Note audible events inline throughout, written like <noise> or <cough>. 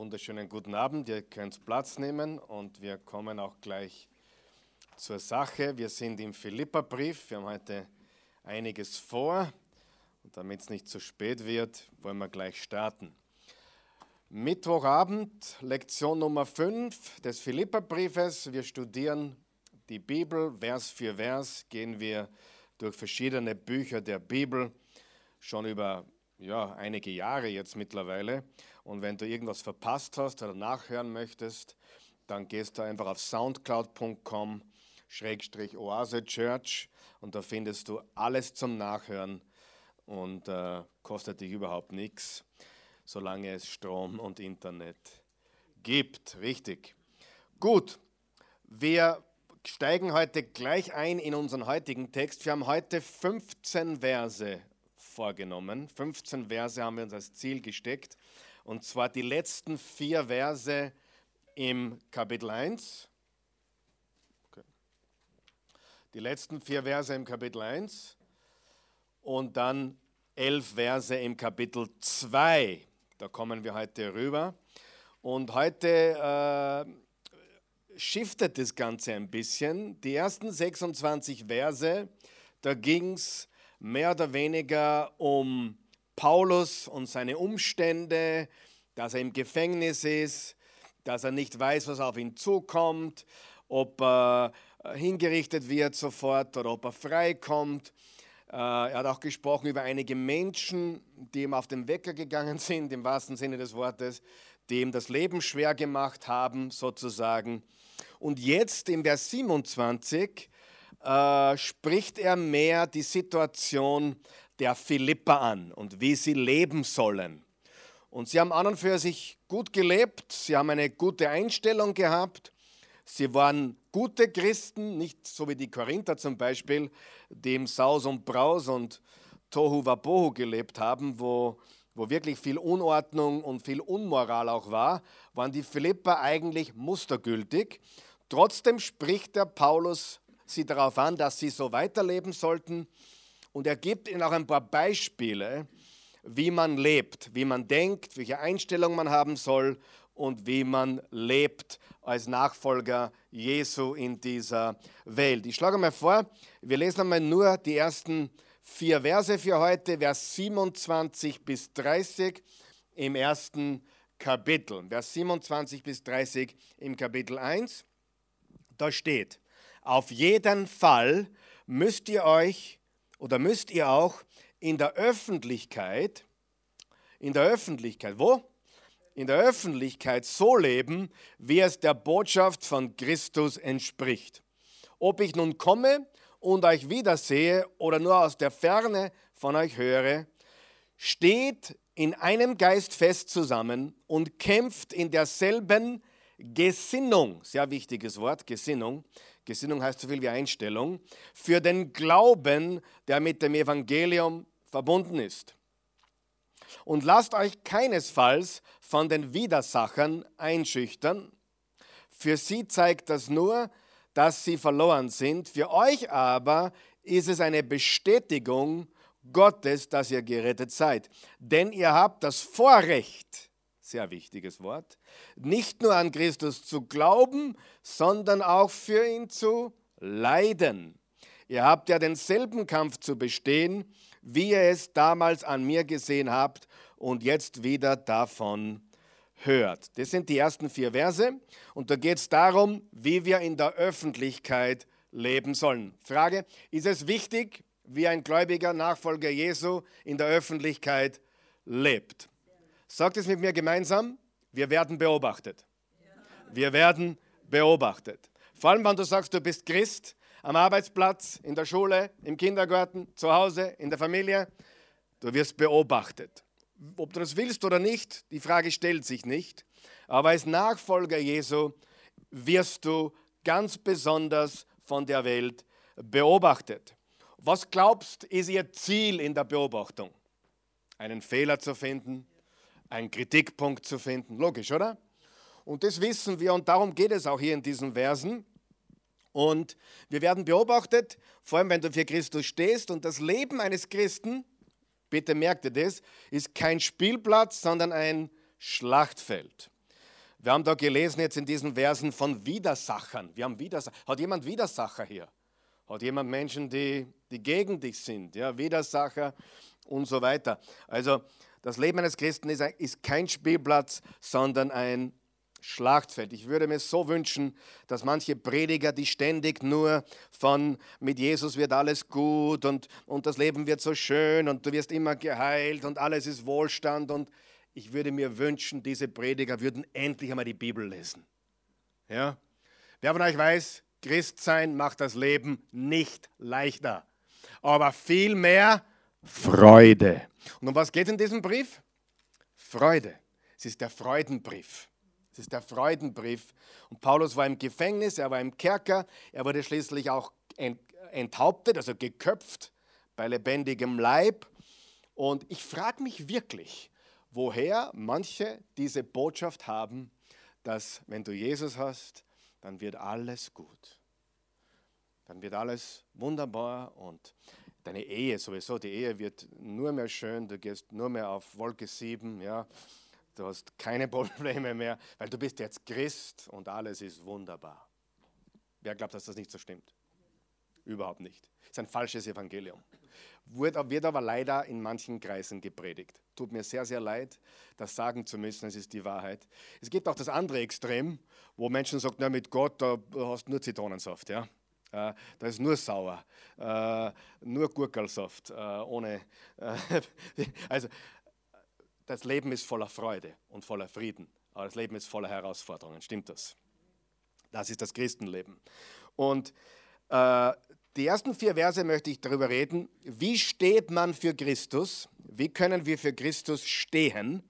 wunderschönen guten Abend. Ihr könnt Platz nehmen und wir kommen auch gleich zur Sache. Wir sind im Philipperbrief. Wir haben heute einiges vor. Und damit es nicht zu spät wird, wollen wir gleich starten. Mittwochabend, Lektion Nummer 5 des Philipperbriefes. Wir studieren die Bibel. Vers für Vers gehen wir durch verschiedene Bücher der Bibel schon über ja, einige Jahre jetzt mittlerweile. Und wenn du irgendwas verpasst hast oder nachhören möchtest, dann gehst du einfach auf soundcloud.com Schrägstrich Oase Church und da findest du alles zum Nachhören und äh, kostet dich überhaupt nichts, solange es Strom und Internet gibt. Richtig. Gut, wir steigen heute gleich ein in unseren heutigen Text. Wir haben heute 15 Verse vorgenommen. 15 Verse haben wir uns als Ziel gesteckt. Und zwar die letzten vier Verse im Kapitel 1. Okay. Die letzten vier Verse im Kapitel 1 und dann elf Verse im Kapitel 2. Da kommen wir heute rüber. Und heute äh, shiftet das Ganze ein bisschen. Die ersten 26 Verse, da ging es mehr oder weniger um Paulus und seine Umstände, dass er im Gefängnis ist, dass er nicht weiß, was auf ihn zukommt, ob er hingerichtet wird sofort oder ob er freikommt. Äh, er hat auch gesprochen über einige Menschen, die ihm auf den Wecker gegangen <laughs> sind, im wahrsten Sinne des Wortes, die ihm das Leben schwer gemacht haben, sozusagen. Und jetzt im Vers 27 äh, spricht er mehr die Situation der Philippa an und wie sie leben sollen. Und sie haben an und für sich gut gelebt, sie haben eine gute Einstellung gehabt, sie waren gute Christen, nicht so wie die Korinther zum Beispiel, die im Saus und Braus und Tohu Wabohu gelebt haben, wo, wo wirklich viel Unordnung und viel Unmoral auch war, waren die Philipper eigentlich mustergültig. Trotzdem spricht der Paulus sie darauf an, dass sie so weiterleben sollten. Und er gibt ihnen auch ein paar Beispiele, wie man lebt, wie man denkt, welche Einstellung man haben soll und wie man lebt als Nachfolger Jesu in dieser Welt. Ich schlage mal vor, wir lesen einmal nur die ersten vier Verse für heute, Vers 27 bis 30 im ersten Kapitel. Vers 27 bis 30 im Kapitel 1. Da steht, auf jeden Fall müsst ihr euch oder müsst ihr auch in der Öffentlichkeit, in der Öffentlichkeit, wo? In der Öffentlichkeit so leben, wie es der Botschaft von Christus entspricht. Ob ich nun komme und euch wiedersehe oder nur aus der Ferne von euch höre, steht in einem Geist fest zusammen und kämpft in derselben Gesinnung, sehr wichtiges Wort, Gesinnung, Gesinnung heißt so viel wie Einstellung, für den Glauben, der mit dem Evangelium verbunden ist. Und lasst euch keinesfalls von den Widersachern einschüchtern. Für sie zeigt das nur, dass sie verloren sind. Für euch aber ist es eine Bestätigung Gottes, dass ihr gerettet seid. Denn ihr habt das Vorrecht, sehr wichtiges Wort, nicht nur an Christus zu glauben, sondern auch für ihn zu leiden. Ihr habt ja denselben Kampf zu bestehen, wie ihr es damals an mir gesehen habt und jetzt wieder davon hört. Das sind die ersten vier Verse und da geht es darum, wie wir in der Öffentlichkeit leben sollen. Frage, ist es wichtig, wie ein gläubiger Nachfolger Jesu in der Öffentlichkeit lebt? Sagt es mit mir gemeinsam, wir werden beobachtet. Wir werden beobachtet. Vor allem, wenn du sagst, du bist Christ, am Arbeitsplatz, in der Schule, im Kindergarten, zu Hause, in der Familie, du wirst beobachtet. Ob du das willst oder nicht, die Frage stellt sich nicht. Aber als Nachfolger Jesu wirst du ganz besonders von der Welt beobachtet. Was glaubst, ist ihr Ziel in der Beobachtung? Einen Fehler zu finden, einen Kritikpunkt zu finden. Logisch, oder? Und das wissen wir und darum geht es auch hier in diesen Versen. Und wir werden beobachtet, vor allem wenn du für Christus stehst und das Leben eines Christen, bitte merkt ihr das, ist kein Spielplatz, sondern ein Schlachtfeld. Wir haben da gelesen jetzt in diesen Versen von Widersachern. Wir haben Widersacher. Hat jemand Widersacher hier? Hat jemand Menschen, die, die gegen dich sind? Ja, Widersacher und so weiter. Also das Leben eines Christen ist, ist kein Spielplatz, sondern ein Schlachtfeld. Ich würde mir so wünschen, dass manche Prediger, die ständig nur von mit Jesus wird alles gut und, und das Leben wird so schön und du wirst immer geheilt und alles ist Wohlstand und ich würde mir wünschen, diese Prediger würden endlich einmal die Bibel lesen. Ja? Wer von euch weiß, Christsein macht das Leben nicht leichter, aber vielmehr Freude. Und um was geht in diesem Brief? Freude. Es ist der Freudenbrief. Es ist der Freudenbrief. Und Paulus war im Gefängnis, er war im Kerker, er wurde schließlich auch enthauptet, also geköpft bei lebendigem Leib. Und ich frage mich wirklich, woher manche diese Botschaft haben, dass wenn du Jesus hast, dann wird alles gut. Dann wird alles wunderbar und deine Ehe sowieso, die Ehe wird nur mehr schön, du gehst nur mehr auf Wolke 7, ja. Du hast keine <laughs> Probleme mehr, weil du bist jetzt Christ und alles ist wunderbar. Wer glaubt, dass das nicht so stimmt? Überhaupt nicht. Das ist ein falsches Evangelium. Wird aber leider in manchen Kreisen gepredigt. Tut mir sehr, sehr leid, das sagen zu müssen, es ist die Wahrheit. Es gibt auch das andere Extrem, wo Menschen sagen, na, mit Gott, da hast du nur Zitronensaft. Ja? Äh, da ist nur sauer, äh, nur Gurkelsaft, äh, ohne. <laughs> also, das Leben ist voller Freude und voller Frieden, aber das Leben ist voller Herausforderungen. Stimmt das? Das ist das Christenleben. Und die ersten vier Verse möchte ich darüber reden. Wie steht man für Christus? Wie können wir für Christus stehen,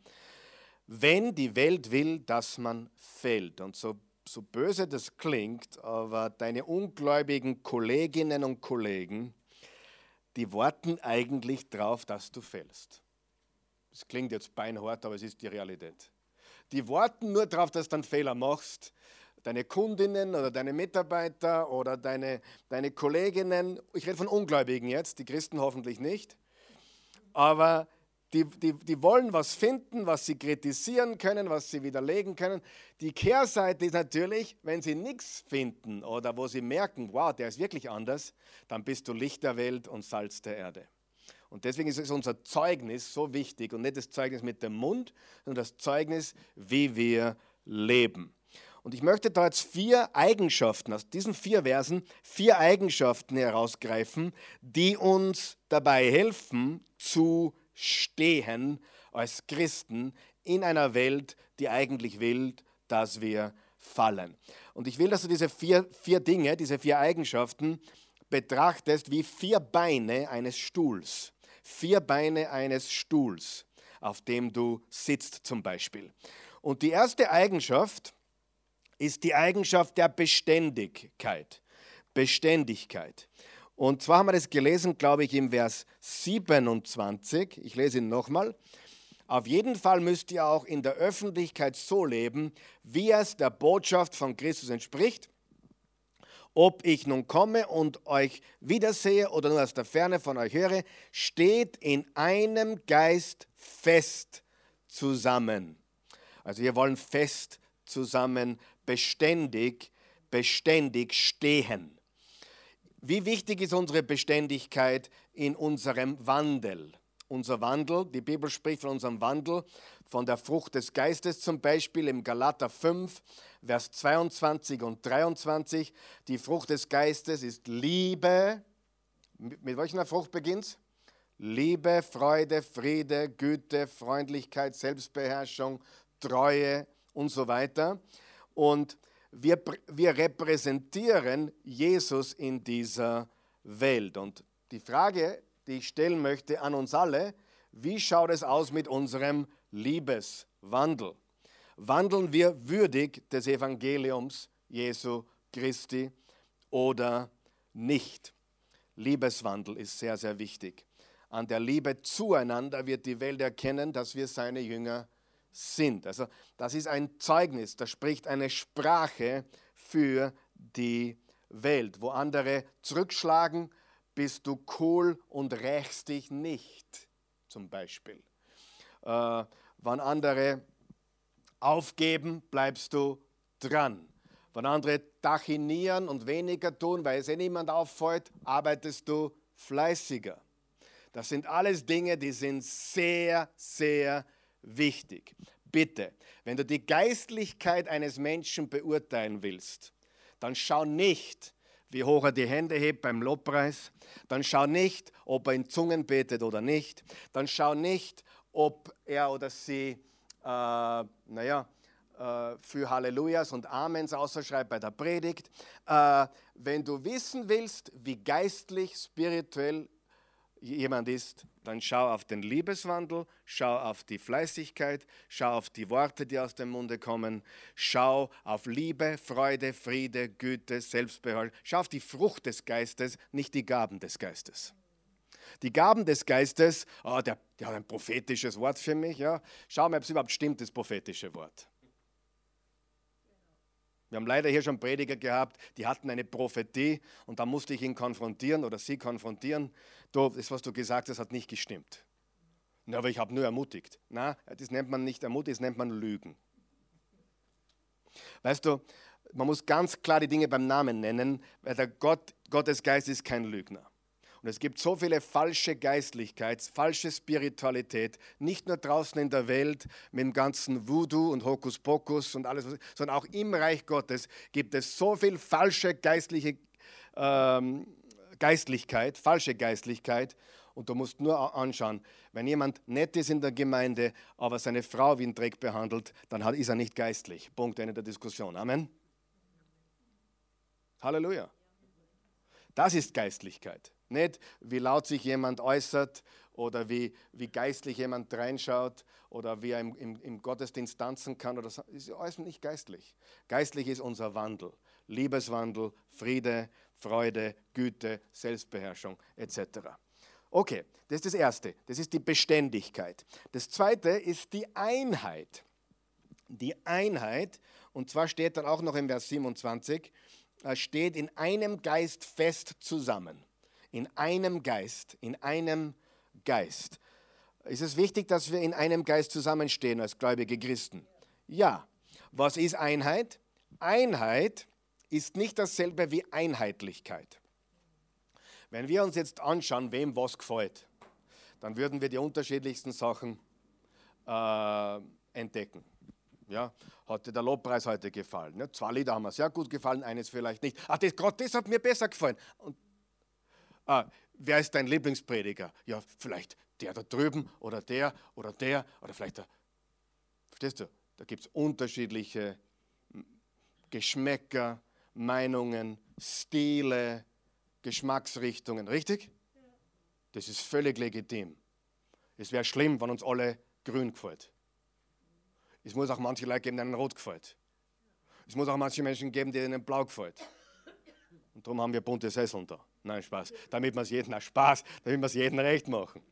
wenn die Welt will, dass man fällt? Und so, so böse das klingt, aber deine ungläubigen Kolleginnen und Kollegen, die warten eigentlich darauf, dass du fällst. Das klingt jetzt beinhart, aber es ist die Realität. Die warten nur darauf, dass du einen Fehler machst deine Kundinnen oder deine Mitarbeiter oder deine, deine Kolleginnen, ich rede von Ungläubigen jetzt, die Christen hoffentlich nicht, aber die, die, die wollen was finden, was sie kritisieren können, was sie widerlegen können. Die Kehrseite ist natürlich, wenn sie nichts finden oder wo sie merken, wow, der ist wirklich anders, dann bist du Licht der Welt und Salz der Erde. Und deswegen ist unser Zeugnis so wichtig und nicht das Zeugnis mit dem Mund, sondern das Zeugnis, wie wir leben. Und ich möchte da jetzt vier Eigenschaften, aus diesen vier Versen, vier Eigenschaften herausgreifen, die uns dabei helfen zu stehen als Christen in einer Welt, die eigentlich will, dass wir fallen. Und ich will, dass du diese vier, vier Dinge, diese vier Eigenschaften betrachtest wie vier Beine eines Stuhls. Vier Beine eines Stuhls, auf dem du sitzt zum Beispiel. Und die erste Eigenschaft, ist die Eigenschaft der Beständigkeit. Beständigkeit. Und zwar haben wir das gelesen, glaube ich, im Vers 27. Ich lese ihn nochmal. Auf jeden Fall müsst ihr auch in der Öffentlichkeit so leben, wie es der Botschaft von Christus entspricht. Ob ich nun komme und euch wiedersehe oder nur aus der Ferne von euch höre, steht in einem Geist fest zusammen. Also wir wollen fest zusammen beständig, beständig stehen. Wie wichtig ist unsere Beständigkeit in unserem Wandel? Unser Wandel, die Bibel spricht von unserem Wandel, von der Frucht des Geistes zum Beispiel im Galater 5, Vers 22 und 23. Die Frucht des Geistes ist Liebe. Mit welcher Frucht beginnt es? Liebe, Freude, Friede, Güte, Freundlichkeit, Selbstbeherrschung, Treue und so weiter. Und wir, wir repräsentieren Jesus in dieser Welt. Und die Frage, die ich stellen möchte an uns alle, wie schaut es aus mit unserem Liebeswandel? Wandeln wir würdig des Evangeliums Jesu Christi oder nicht? Liebeswandel ist sehr, sehr wichtig. An der Liebe zueinander wird die Welt erkennen, dass wir seine Jünger sind sind. Also das ist ein Zeugnis, das spricht eine Sprache für die Welt. Wo andere zurückschlagen, bist du cool und rächst dich nicht, zum Beispiel. Äh, wann andere aufgeben, bleibst du dran. Wenn andere tachinieren und weniger tun, weil es eh niemand auffällt, arbeitest du fleißiger. Das sind alles Dinge, die sind sehr, sehr wichtig. Bitte, wenn du die Geistlichkeit eines Menschen beurteilen willst, dann schau nicht, wie hoch er die Hände hebt beim Lobpreis. Dann schau nicht, ob er in Zungen betet oder nicht. Dann schau nicht, ob er oder sie, äh, naja, äh, für Hallelujahs und Amens außerschreibt bei der Predigt. Äh, wenn du wissen willst, wie geistlich, spirituell jemand ist, dann schau auf den Liebeswandel, schau auf die Fleißigkeit, schau auf die Worte, die aus dem Munde kommen, schau auf Liebe, Freude, Friede, Güte, Selbstbehalte, schau auf die Frucht des Geistes, nicht die Gaben des Geistes. Die Gaben des Geistes, oh, der, der hat ein prophetisches Wort für mich, ja. schau mal, ob es überhaupt stimmt, das prophetische Wort. Wir haben leider hier schon Prediger gehabt, die hatten eine Prophetie und da musste ich ihn konfrontieren oder sie konfrontieren. Du, das, was du gesagt hast, hat nicht gestimmt. Na, aber ich habe nur ermutigt. Na, das nennt man nicht ermutigt, das nennt man Lügen. Weißt du, man muss ganz klar die Dinge beim Namen nennen, weil der Gott, Gottes Geist ist kein Lügner. Und es gibt so viele falsche Geistlichkeit, falsche Spiritualität, nicht nur draußen in der Welt mit dem ganzen Voodoo und Hokuspokus und alles, sondern auch im Reich Gottes gibt es so viel falsche geistliche ähm, Geistlichkeit, falsche Geistlichkeit. Und du musst nur anschauen, wenn jemand nett ist in der Gemeinde, aber seine Frau wie ein Dreck behandelt, dann ist er nicht geistlich. Punkt, Ende der Diskussion. Amen. Halleluja. Das ist Geistlichkeit. Nicht, wie laut sich jemand äußert oder wie, wie geistlich jemand reinschaut oder wie er im, im, im Gottesdienst tanzen kann. Das ist alles nicht geistlich. Geistlich ist unser Wandel. Liebeswandel, Friede, Freude, Güte, Selbstbeherrschung etc. Okay, das ist das Erste. Das ist die Beständigkeit. Das Zweite ist die Einheit. Die Einheit, und zwar steht dann auch noch im Vers 27, äh, steht in einem Geist fest zusammen in einem Geist, in einem Geist. Ist es wichtig, dass wir in einem Geist zusammenstehen als gläubige Christen? Ja. Was ist Einheit? Einheit ist nicht dasselbe wie Einheitlichkeit. Wenn wir uns jetzt anschauen, wem was gefällt, dann würden wir die unterschiedlichsten Sachen äh, entdecken. Ja, hat dir der Lobpreis heute gefallen? Ja, zwei Lieder haben mir sehr gut gefallen, eines vielleicht nicht. Ach, das, Gott, das hat mir besser gefallen. Und ah, wer ist dein Lieblingsprediger? Ja, vielleicht der da drüben oder der oder der oder vielleicht der. Verstehst du? Da gibt es unterschiedliche Geschmäcker, Meinungen, Stile, Geschmacksrichtungen, richtig? Das ist völlig legitim. Es wäre schlimm, wenn uns alle grün gefällt. Es muss auch manche Leute geben, denen rot gefällt. Es muss auch manche Menschen geben, denen blau gefällt. Und darum haben wir bunte Sesseln da. Nein, Spaß. Damit wir es jedem, Spaß, damit wir es jedem recht machen.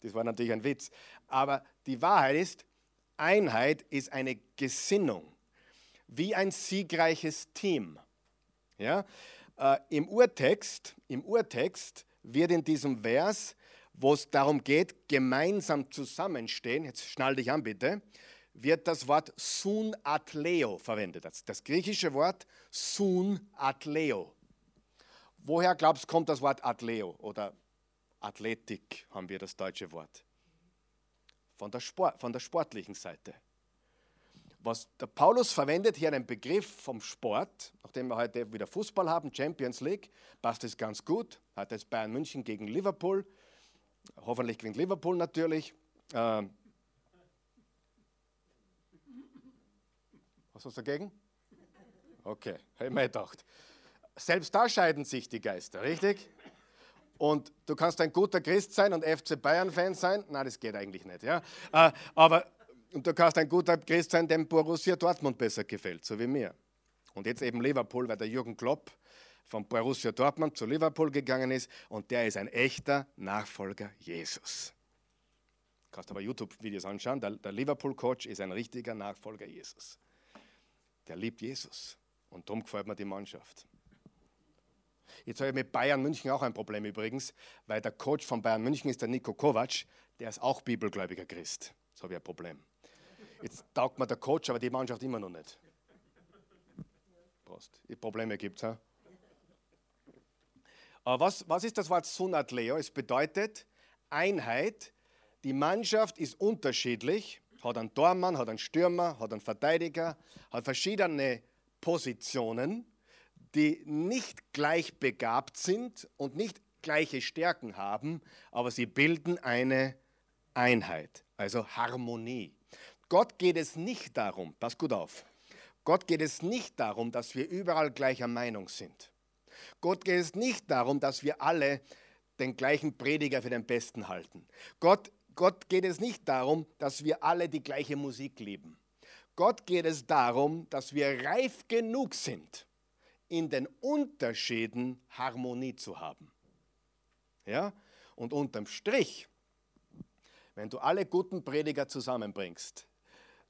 Das war natürlich ein Witz. Aber die Wahrheit ist, Einheit ist eine Gesinnung, wie ein siegreiches Team. Ja? Äh, Im Urtext, im Urtext wird in diesem Vers, wo es darum geht, gemeinsam zusammenstehen, jetzt schnall dich an bitte, wird das Wort sun atleo verwendet. Das, das griechische Wort sun atleo. Woher glaubst du, kommt das Wort Atleo oder Athletik, haben wir das deutsche Wort? Von der, Sport, von der sportlichen Seite. Was der Paulus verwendet hier einen Begriff vom Sport, nachdem wir heute wieder Fußball haben, Champions League, passt es ganz gut. Hat es Bayern München gegen Liverpool. Hoffentlich gewinnt Liverpool natürlich. Ähm was hast du dagegen? Okay, habe ich mir gedacht. Selbst da scheiden sich die Geister, richtig? Und du kannst ein guter Christ sein und FC Bayern-Fan sein. Nein, das geht eigentlich nicht. Ja? Äh, aber und du kannst ein guter Christ sein, dem Borussia Dortmund besser gefällt, so wie mir. Und jetzt eben Liverpool, weil der Jürgen Klopp von Borussia Dortmund zu Liverpool gegangen ist und der ist ein echter Nachfolger Jesus. Du kannst aber YouTube-Videos anschauen. Der, der Liverpool-Coach ist ein richtiger Nachfolger Jesus. Der liebt Jesus und darum gefällt mir die Mannschaft. Jetzt habe ich mit Bayern München auch ein Problem übrigens, weil der Coach von Bayern München ist der Nico Kovac, der ist auch bibelgläubiger Christ. So habe ich ein Problem. Jetzt taugt mir der Coach, aber die Mannschaft immer noch nicht. Prost. Die Probleme gibt es. Aber was, was ist das Wort Sunatleo? Es bedeutet Einheit. Die Mannschaft ist unterschiedlich, hat einen Tormann, hat einen Stürmer, hat einen Verteidiger, hat verschiedene Positionen, die nicht gleich begabt sind und nicht gleiche Stärken haben, aber sie bilden eine Einheit, also Harmonie. Gott geht es nicht darum, pass gut auf, Gott geht es nicht darum, dass wir überall gleicher Meinung sind. Gott geht es nicht darum, dass wir alle den gleichen Prediger für den Besten halten. Gott, Gott geht es nicht darum, dass wir alle die gleiche Musik lieben. Gott geht es darum, dass wir reif genug sind, in den Unterschieden Harmonie zu haben. Ja? Und unterm Strich, wenn du alle guten Prediger zusammenbringst,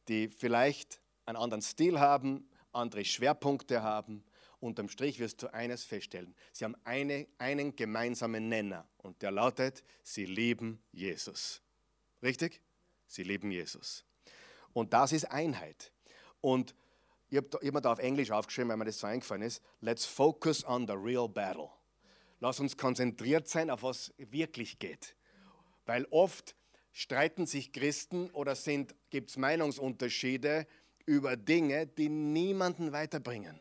die vielleicht einen anderen Stil haben, andere Schwerpunkte haben, unterm Strich wirst du eines feststellen. Sie haben eine, einen gemeinsamen Nenner und der lautet, sie lieben Jesus. Richtig? Sie lieben Jesus. Und das ist Einheit. Und ich habe hab mir da auf Englisch aufgeschrieben, weil mir das so eingefallen ist. Let's focus on the real battle. Lass uns konzentriert sein, auf was wirklich geht. Weil oft streiten sich Christen oder gibt es Meinungsunterschiede über Dinge, die niemanden weiterbringen.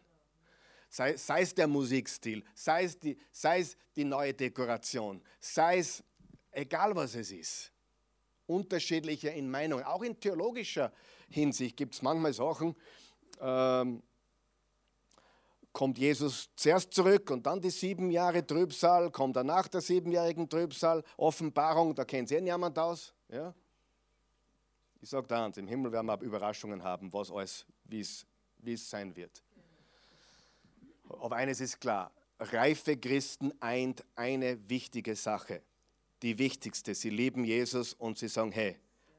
Sei, sei, es der Musikstil, sei es, die, sei es die neue Dekoration, sei es egal was es ist. Unterschiedliche in Meinungen, auch in theologischer Hinsicht gibt es manchmal Sachen, ähm, kommt Jesus zuerst zurück und dann die sieben Jahre Trübsal, kommt er nach der siebenjährigen Trübsal, Offenbarung, da kennt eh niemand aus. Ja? Ich sage da eins, im Himmel werden wir Überraschungen haben, was alles, wie es sein wird. Aber eines ist klar, reife Christen eint eine wichtige Sache. Die wichtigste, sie lieben Jesus und sie sagen, hey,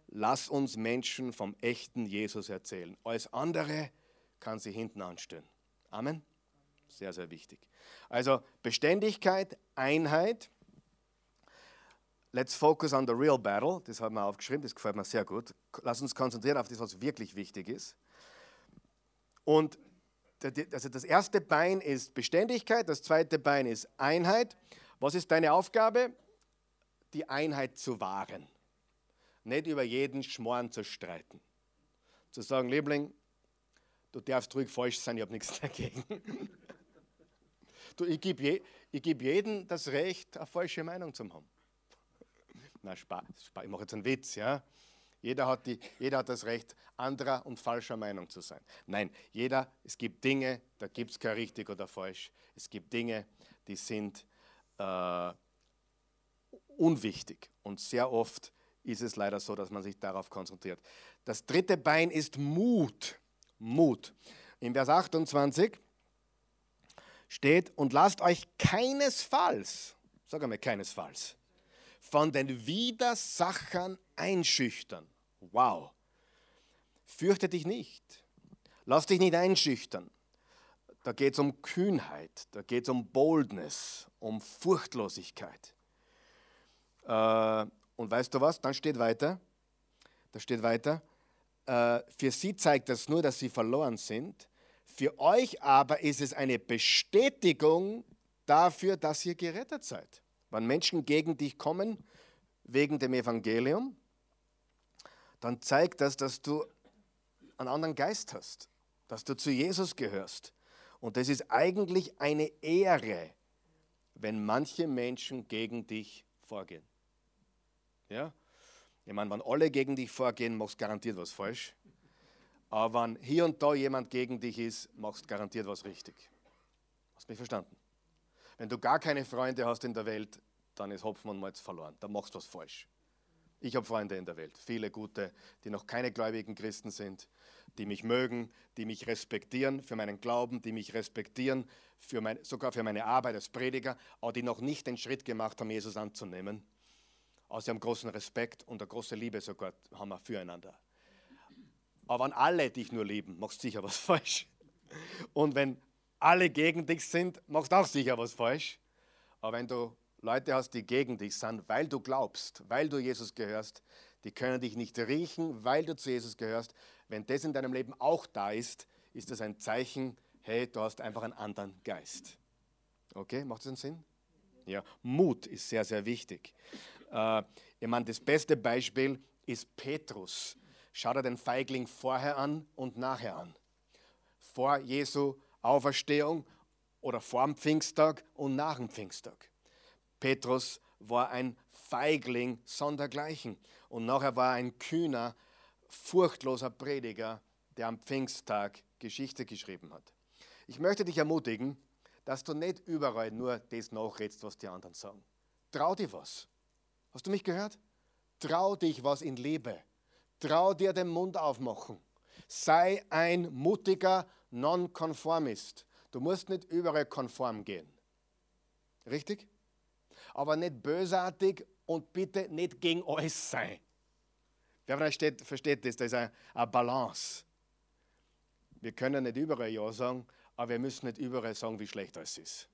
lass uns Menschen vom echten Jesus erzählen. Alles andere kann sie hinten anstellen. Amen. Sehr, sehr wichtig. Also Beständigkeit, Einheit. Let's focus on the real battle. Das haben wir aufgeschrieben, das gefällt mir sehr gut. Lass uns konzentrieren auf das, was wirklich wichtig ist. Und also das erste Bein ist Beständigkeit, das zweite Bein ist Einheit. Was ist deine Aufgabe? Die Einheit zu wahren. Nicht über jeden Schmoren zu streiten. Zu sagen, Liebling, du darfst ruhig falsch sein, ich habe nichts <laughs> dagegen. Du, ich gebe je, geb jedem das Recht, eine falsche Meinung zu haben. Na, Spaß, Spaß, ich mache jetzt einen Witz, ja. Jeder hat, die, jeder hat das Recht, anderer und falscher Meinung zu sein. Nein, jeder, es gibt Dinge, da gibt es kein richtig oder falsch. Es gibt Dinge, die sind äh, unwichtig. Und sehr oft ist es leider so, dass man sich darauf konzentriert. Das dritte Bein ist Mut. Mut. In Vers 28 steht, und lasst euch keinesfalls, sag einmal keinesfalls, von den Widersachern einschüchtern. Wow. Fürchte dich nicht. Lass dich nicht einschüchtern. Da geht es um Kühnheit, da geht es um Boldness, um Furchtlosigkeit. Äh, und weißt du was? Dann steht weiter, da steht weiter, für sie zeigt das nur, dass sie verloren sind. Für euch aber ist es eine Bestätigung dafür, dass ihr gerettet seid. Wenn Menschen gegen dich kommen wegen dem Evangelium, dann zeigt das, dass du einen anderen Geist hast, dass du zu Jesus gehörst. Und das ist eigentlich eine Ehre, wenn manche Menschen gegen dich vorgehen. Ja? Ich meine, wenn alle gegen dich vorgehen, machst du garantiert was falsch. Aber wenn hier und da jemand gegen dich ist, machst du garantiert was richtig. Hast du mich verstanden? Wenn du gar keine Freunde hast in der Welt, dann ist Hopfen und Malz verloren. Da machst du was falsch. Ich habe Freunde in der Welt, viele gute, die noch keine gläubigen Christen sind, die mich mögen, die mich respektieren für meinen Glauben, die mich respektieren für mein, sogar für meine Arbeit als Prediger, aber die noch nicht den Schritt gemacht haben, Jesus anzunehmen. Sie haben großen Respekt und eine große Liebe sogar haben wir füreinander. Aber wenn alle dich nur lieben, machst du sicher was <laughs> falsch. Und wenn alle gegen dich sind, machst du auch sicher was falsch. Aber wenn du Leute hast, die gegen dich sind, weil du glaubst, weil du Jesus gehörst, Die können dich nicht riechen, weil du zu Jesus gehörst. Wenn das in deinem Leben auch da ist, ist das ein Zeichen, hey, du hast einfach einen anderen Geist. Okay, macht das einen Sinn? Ja, Mut ist sehr, sehr wichtig. Äh, ich meine, das beste Beispiel ist Petrus. Schau dir den Feigling vorher an und nachher an. Vor Jesu Auferstehung oder vor dem Pfingsttag und nach dem Pfingsttag. Petrus war ein Feigling sondergleichen und nachher war er ein kühner, furchtloser Prediger, der am Pfingsttag Geschichte geschrieben hat. Ich möchte dich ermutigen, dass du nicht überall nur das nachredst, was die anderen sagen. Trau dir was. Hast du mich gehört? Trau dich was in Liebe. Trau dir den Mund aufmachen. Sei ein mutiger Nonkonformist. Du musst nicht überall konform gehen. Richtig? Aber nicht bösartig und bitte nicht gegen alles sein. Wer versteht, versteht das? Das ist eine, eine Balance. Wir können nicht überall Ja sagen, aber wir müssen nicht überall sagen, wie schlecht es ist.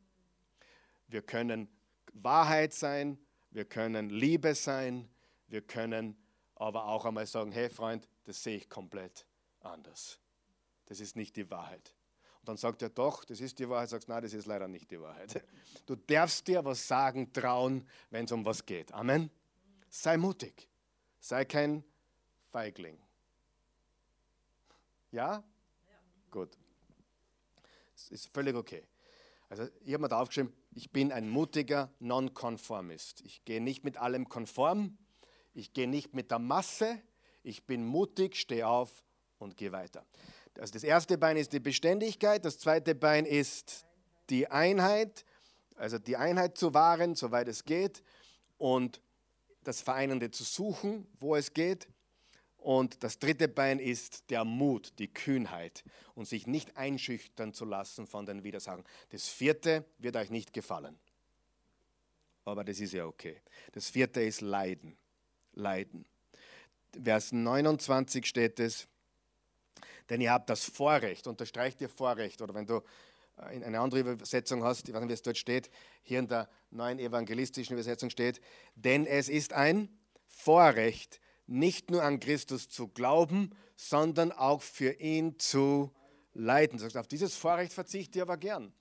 Wir können Wahrheit sein, wir können Liebe sein, wir können aber auch einmal sagen, hey Freund, das sehe ich komplett anders. Das ist nicht die Wahrheit. Und dann sagt er doch, das ist die Wahrheit, sagst nein, das ist leider nicht die Wahrheit. <laughs> Du darfst dir was sagen, trauen, wenn es um was geht. Amen. Sei mutig. Sei kein Feigling. Ja? ja? Gut. Das ist völlig okay. Also ich habe mir da aufgeschrieben, ich bin ein mutiger Nonkonformist. Ich gehe nicht mit allem konform, ich gehe nicht mit der Masse, ich bin mutig, stehe auf und gehe weiter. Also das erste Bein ist die Beständigkeit, das zweite Bein ist die Einheit, also die Einheit zu wahren, soweit es geht, und das Vereinende zu suchen, wo es geht. Und das dritte Bein ist der Mut, die Kühnheit und sich nicht einschüchtern zu lassen von den Widersachen. Das vierte wird euch nicht gefallen. Aber das ist ja okay. Das vierte ist Leiden. Leiden. Vers 29 steht es, denn ihr habt das Vorrecht, unterstreicht ihr Vorrecht, oder wenn du äh, in eine andere Übersetzung hast, ich weiß nicht, wie es dort steht, hier in der neuen evangelistischen Übersetzung steht, denn es ist ein Vorrecht, nicht nur an Christus zu glauben, sondern auch für ihn zu leiden. Sagst, auf dieses Vorrecht verzichte ich aber gern.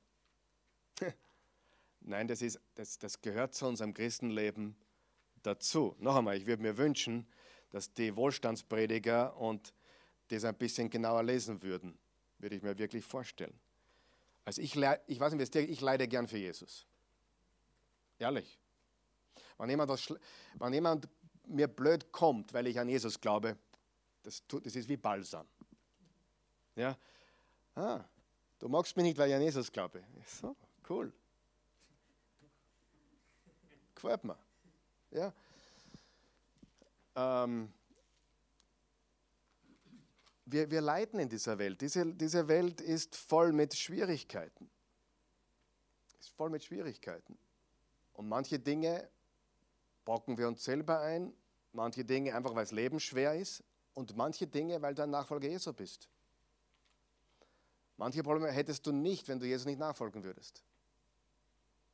<laughs> Nein, das, ist, das, das gehört zu unserem Christenleben dazu. Noch einmal, ich würde mir wünschen, dass die Wohlstandsprediger und das ein bisschen genauer lesen würden, würde ich mir wirklich vorstellen. Also ich, ich weiß nicht, ich leide gern für Jesus. Ehrlich. Wenn jemand, das, wenn jemand mir blöd kommt, weil ich an Jesus glaube, das, tut, das ist wie Balsam. Ja? Ah, du magst mich nicht, weil ich an Jesus glaube. So, cool. Gefällt mir. Ja? Ähm, wir, wir leiden in dieser Welt. Diese, diese Welt ist voll mit Schwierigkeiten. Ist voll mit Schwierigkeiten. Und manche Dinge bocken wir uns selber ein, manche Dinge einfach, weil das Leben schwer ist und manche Dinge, weil du ein Nachfolger Jesu bist. Manche Probleme hättest du nicht, wenn du Jesus nicht nachfolgen würdest.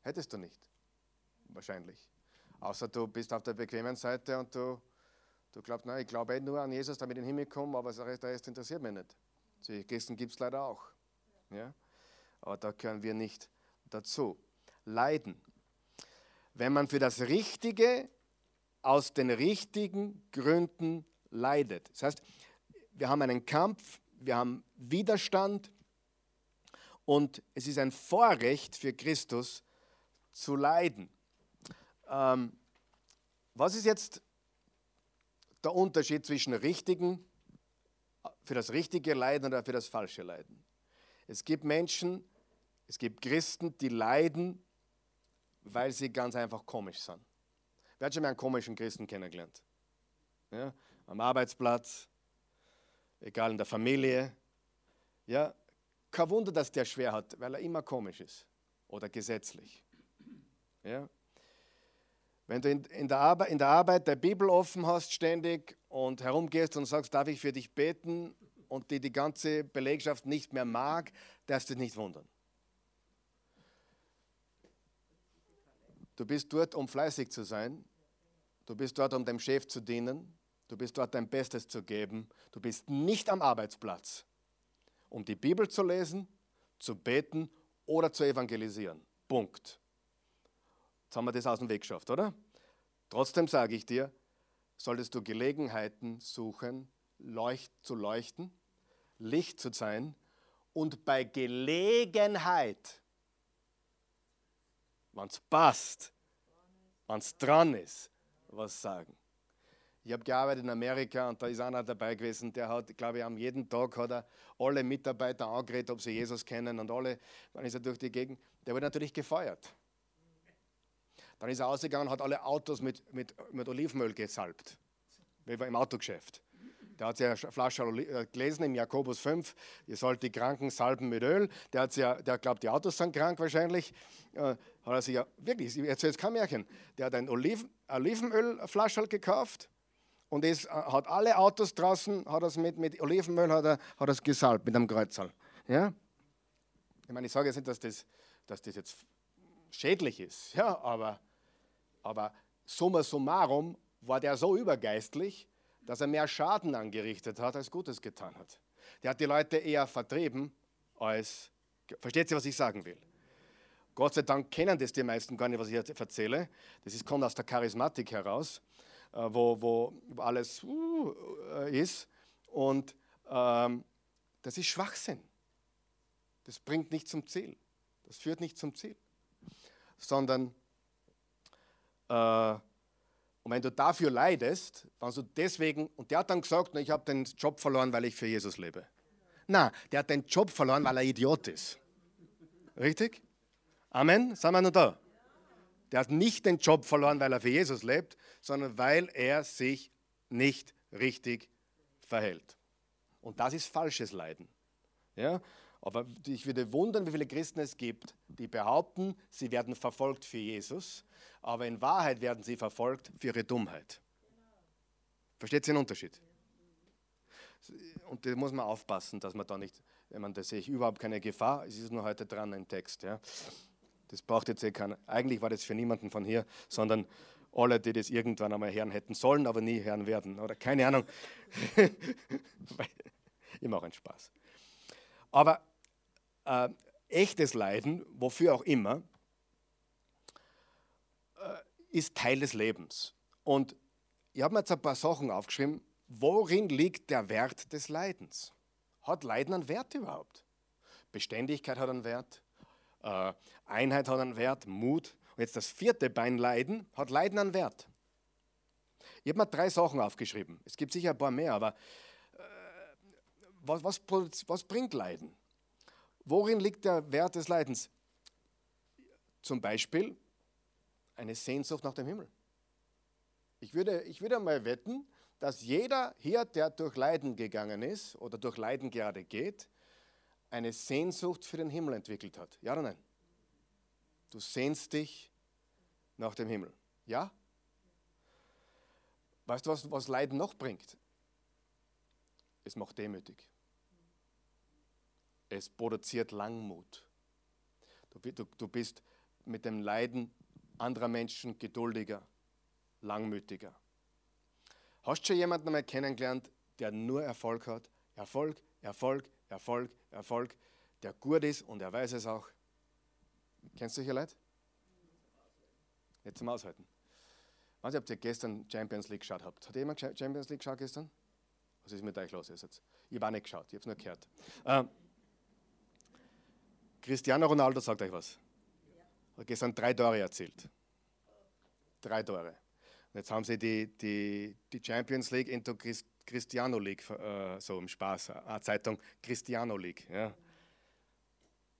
Hättest du nicht. Wahrscheinlich. Außer du bist auf der bequemen Seite und du, du glaubst, nein, ich glaube eh nur an Jesus, damit ich in den Himmel komme, aber der Rest interessiert mich nicht. Solche Christen gibt es leider auch. Ja? Aber da gehören wir nicht dazu. Leiden wenn man für das Richtige aus den richtigen Gründen leidet. Das heißt, wir haben einen Kampf, wir haben Widerstand und es ist ein Vorrecht für Christus zu leiden. Ähm, was ist jetzt der Unterschied zwischen richtigen, für das richtige Leiden oder für das falsche Leiden? Es gibt Menschen, es gibt Christen, die leiden weil sie ganz einfach komisch sind. Wer hat schon mal einen komischen Christen kennengelernt? Ja, am Arbeitsplatz, egal in der Familie. Ja, kein Wunder, dass der schwer hat, weil er immer komisch ist oder gesetzlich. Ja. Wenn du in, in, der Arbeit, in der Arbeit der Bibel offen hast ständig und herumgehst und sagst, darf ich für dich beten und die die ganze Belegschaft nicht mehr mag, darfst du dich nicht wundern. Du bist dort, um fleißig zu sein. Du bist dort, um dem Chef zu dienen. Du bist dort dein Bestes zu geben. Du bist nicht am Arbeitsplatz, um die Bibel zu lesen, zu beten oder zu evangelisieren. Punkt. Jetzt haben wir das aus dem Weg geschafft, oder? Trotzdem sage ich dir, solltest du Gelegenheiten suchen, leucht, zu leuchten, Licht zu sein und bei Gelegenheit, wenn es passt, wenn es dran ist, was sagen. Ich habe gearbeitet in Amerika und da ist einer dabei gewesen, der hat, glaube ich, am jeden Tag hat er alle Mitarbeiter angeredet, ob sie Jesus kennen und alle, dann ist er durch die Gegend, der wird natürlich gefeuert. Dann ist er ausgegangen und hat alle Autos mit, mit, mit Olivenöl gesalbt. Wie im Autogeschäft. Der hat eine Flasche äh, gelesen im Jakobus 5, ihr sollt die Kranken salben mit Öl. Der hat ja, der glaubt, die Autos sind krank wahrscheinlich. Äh, hat er sich ja, wirklich, ich erzähle jetzt kein Märchen. Der hat ein Oliven, Olivenölflasche gekauft und es äh, hat alle Autos draußen, hat es mit, mit Olivenöl hat er, hat es gesalbt mit einem Kreuzal. Ja? Ich meine, ich sage jetzt nicht, dass das, dass das jetzt schädlich ist, ja, aber aber summa summarum war der so übergeistlich, dass er mehr Schaden angerichtet hat, als Gutes getan hat. Der hat die Leute eher vertrieben, als. Versteht ihr, was ich sagen will? Gott sei Dank kennen das die meisten gar nicht, was ich jetzt erzähle. Das ist, kommt aus der Charismatik heraus, äh, wo, wo alles uh, ist. Und ähm, das ist Schwachsinn. Das bringt nicht zum Ziel. Das führt nicht zum Ziel. Sondern äh, und wenn du dafür leidest, wenn du deswegen, und der hat dann gesagt, ich habe den Job verloren, weil ich für Jesus lebe. Na, der hat den Job verloren, weil er Idiot ist. Richtig? Amen? Sind wir noch da? Der hat nicht den Job verloren, weil er für Jesus lebt, sondern weil er sich nicht richtig verhält. Und das ist falsches Leiden. Ja? Aber ich würde wundern, wie viele Christen es gibt, die behaupten, sie werden verfolgt für Jesus, aber in Wahrheit werden sie verfolgt für ihre Dummheit. Versteht ihr den Unterschied? Und da muss man aufpassen, dass man da nicht, wenn man da sehe ich überhaupt keine Gefahr, es ist nur heute dran ein Text. Ja. Das braucht jetzt eh keiner. Eigentlich war das für niemanden von hier, sondern alle, die das irgendwann einmal hören hätten sollen, aber nie hören werden. Oder keine Ahnung. <laughs> ich mache einen Spaß. Aber äh, echtes Leiden, wofür auch immer, äh, ist Teil des Lebens. Und ich habe mir jetzt ein paar Sachen aufgeschrieben. Worin liegt der Wert des Leidens? Hat Leiden einen Wert überhaupt? Beständigkeit hat einen Wert, äh, Einheit hat einen Wert, Mut. Und jetzt das vierte Bein Leiden, hat Leiden einen Wert? Ich habe mir drei Sachen aufgeschrieben. Es gibt sicher ein paar mehr, aber äh, was, was, was bringt Leiden? Worin liegt der Wert des Leidens? Zum Beispiel eine Sehnsucht nach dem Himmel. Ich würde, ich würde mal wetten, dass jeder hier, der durch Leiden gegangen ist oder durch Leiden gerade geht, eine Sehnsucht für den Himmel entwickelt hat. Ja oder nein? Du sehnst dich nach dem Himmel. Ja? Weißt du, was, was Leiden noch bringt? Es macht demütig. Es produziert Langmut. Du, du, du bist mit dem Leiden anderer Menschen geduldiger, langmütiger. Hast du schon jemanden einmal kennengelernt, der nur Erfolg hat? Erfolg, Erfolg, Erfolg, Erfolg, der gut ist und er weiß es auch. Kennst du solche Leute? Nicht zum Aushalten. Ich weiß nicht, ob ihr gestern Champions League geschaut habt. Hat jemand Champions League geschaut gestern? Was ist mit euch los jetzt? Ich habe auch nicht geschaut, ich habe es nur gehört. Ähm, Cristiano Ronaldo sagt euch was. Hat gestern drei Tore erzielt. Drei Tore. Und jetzt haben sie die, die, die Champions League into Cristiano League, äh, so im Spaß, eine Zeitung Cristiano League. Ja.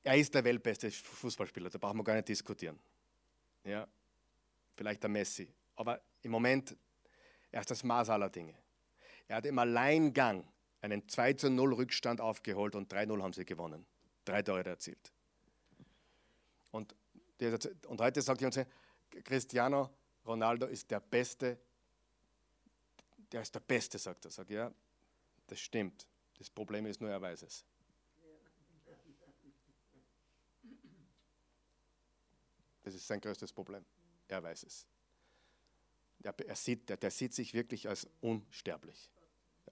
Er ist der weltbeste Fußballspieler, da brauchen wir gar nicht diskutieren. Ja. Vielleicht der Messi. Aber im Moment, er ist das Maß aller Dinge. Er hat im Alleingang einen 2 zu 0 Rückstand aufgeholt und 3-0 haben sie gewonnen. Drei Tore erzielt. Und, und heute sagt uns, Cristiano Ronaldo ist der Beste, der ist der Beste, sagt er. Sagt, ja, das stimmt. Das Problem ist nur, er weiß es. Das ist sein größtes Problem. Er weiß es. Der, er sieht, der, der sieht sich wirklich als unsterblich.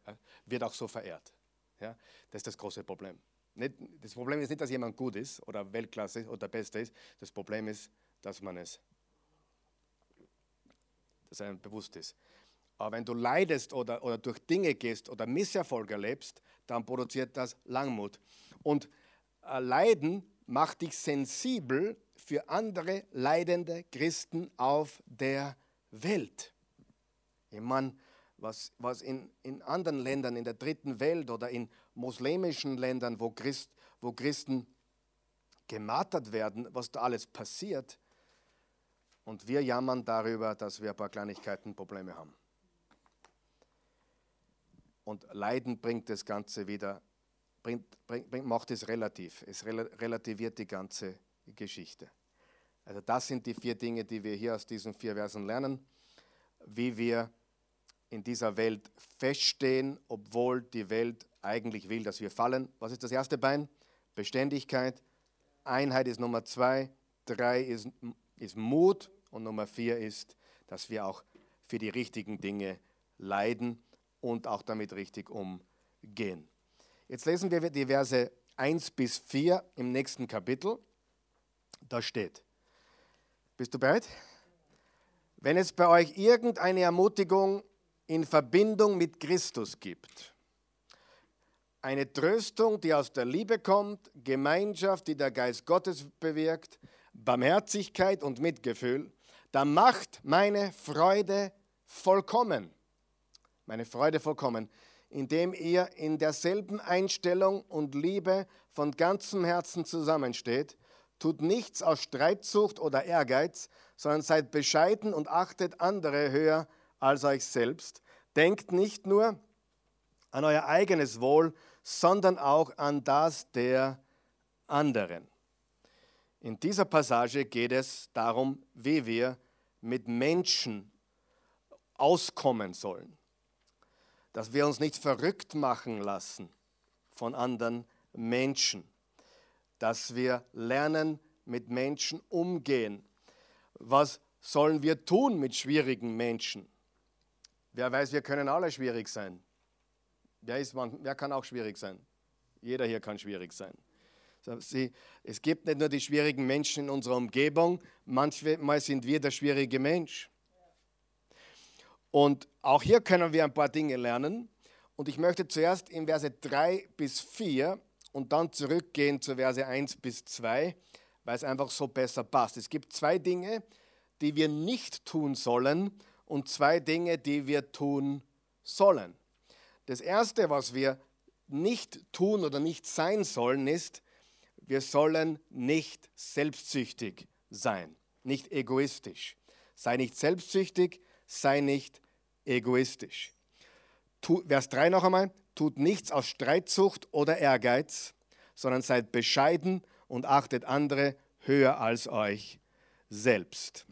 Ja, wird auch so verehrt. Ja, das ist das große Problem. Nicht, das Problem ist nicht, dass jemand gut ist oder Weltklasse ist oder Beste ist. Das Problem ist, dass man es, dass einem bewusst ist. Aber wenn du leidest oder, oder durch Dinge gehst oder Misserfolg erlebst, dann produziert das Langmut. Und äh, Leiden macht dich sensibel für andere leidende Christen auf der Welt. Ich meine, was, was in, in anderen Ländern, in der dritten Welt oder in muslimischen Ländern, wo, Christ, wo Christen gemartert werden, was da alles passiert. Und wir jammern darüber, dass wir ein paar Kleinigkeiten Probleme haben. Und Leiden bringt das Ganze wieder, bringt, bringt, macht es relativ. Es relativiert die ganze Geschichte. Also das sind die vier Dinge, die wir hier aus diesen vier Versen lernen, wie wir in dieser Welt feststehen, obwohl die Welt eigentlich will, dass wir fallen. Was ist das erste Bein? Beständigkeit. Einheit ist Nummer zwei. Drei ist, ist Mut. Und Nummer vier ist, dass wir auch für die richtigen Dinge leiden und auch damit richtig umgehen. Jetzt lesen wir die Verse 1 bis 4 im nächsten Kapitel. Da steht, bist du bereit? Wenn es bei euch irgendeine Ermutigung in Verbindung mit Christus gibt, eine Tröstung, die aus der Liebe kommt, Gemeinschaft, die der Geist Gottes bewirkt, Barmherzigkeit und Mitgefühl, dann macht meine Freude vollkommen meine Freude vollkommen, indem ihr in derselben Einstellung und Liebe von ganzem Herzen zusammensteht. Tut nichts aus Streitsucht oder Ehrgeiz, sondern seid bescheiden und achtet andere höher als euch selbst. Denkt nicht nur an euer eigenes Wohl, sondern auch an das der anderen. In dieser Passage geht es darum, wie wir mit Menschen auskommen sollen dass wir uns nicht verrückt machen lassen von anderen Menschen, dass wir lernen, mit Menschen umgehen. Was sollen wir tun mit schwierigen Menschen? Wer weiß, wir können alle schwierig sein. Wer, ist wer kann auch schwierig sein? Jeder hier kann schwierig sein. Sie, es gibt nicht nur die schwierigen Menschen in unserer Umgebung, manchmal sind wir der schwierige Mensch. Und auch hier können wir ein paar Dinge lernen. Und ich möchte zuerst in Verse 3 bis 4 und dann zurückgehen zu Verse 1 bis 2, weil es einfach so besser passt. Es gibt zwei Dinge, die wir nicht tun sollen und zwei Dinge, die wir tun sollen. Das Erste, was wir nicht tun oder nicht sein sollen, ist, wir sollen nicht selbstsüchtig sein, nicht egoistisch. Sei nicht selbstsüchtig, sei nicht egoistisch. Vers 3 noch einmal, tut nichts aus Streitsucht oder Ehrgeiz, sondern seid bescheiden und achtet andere höher als euch selbst.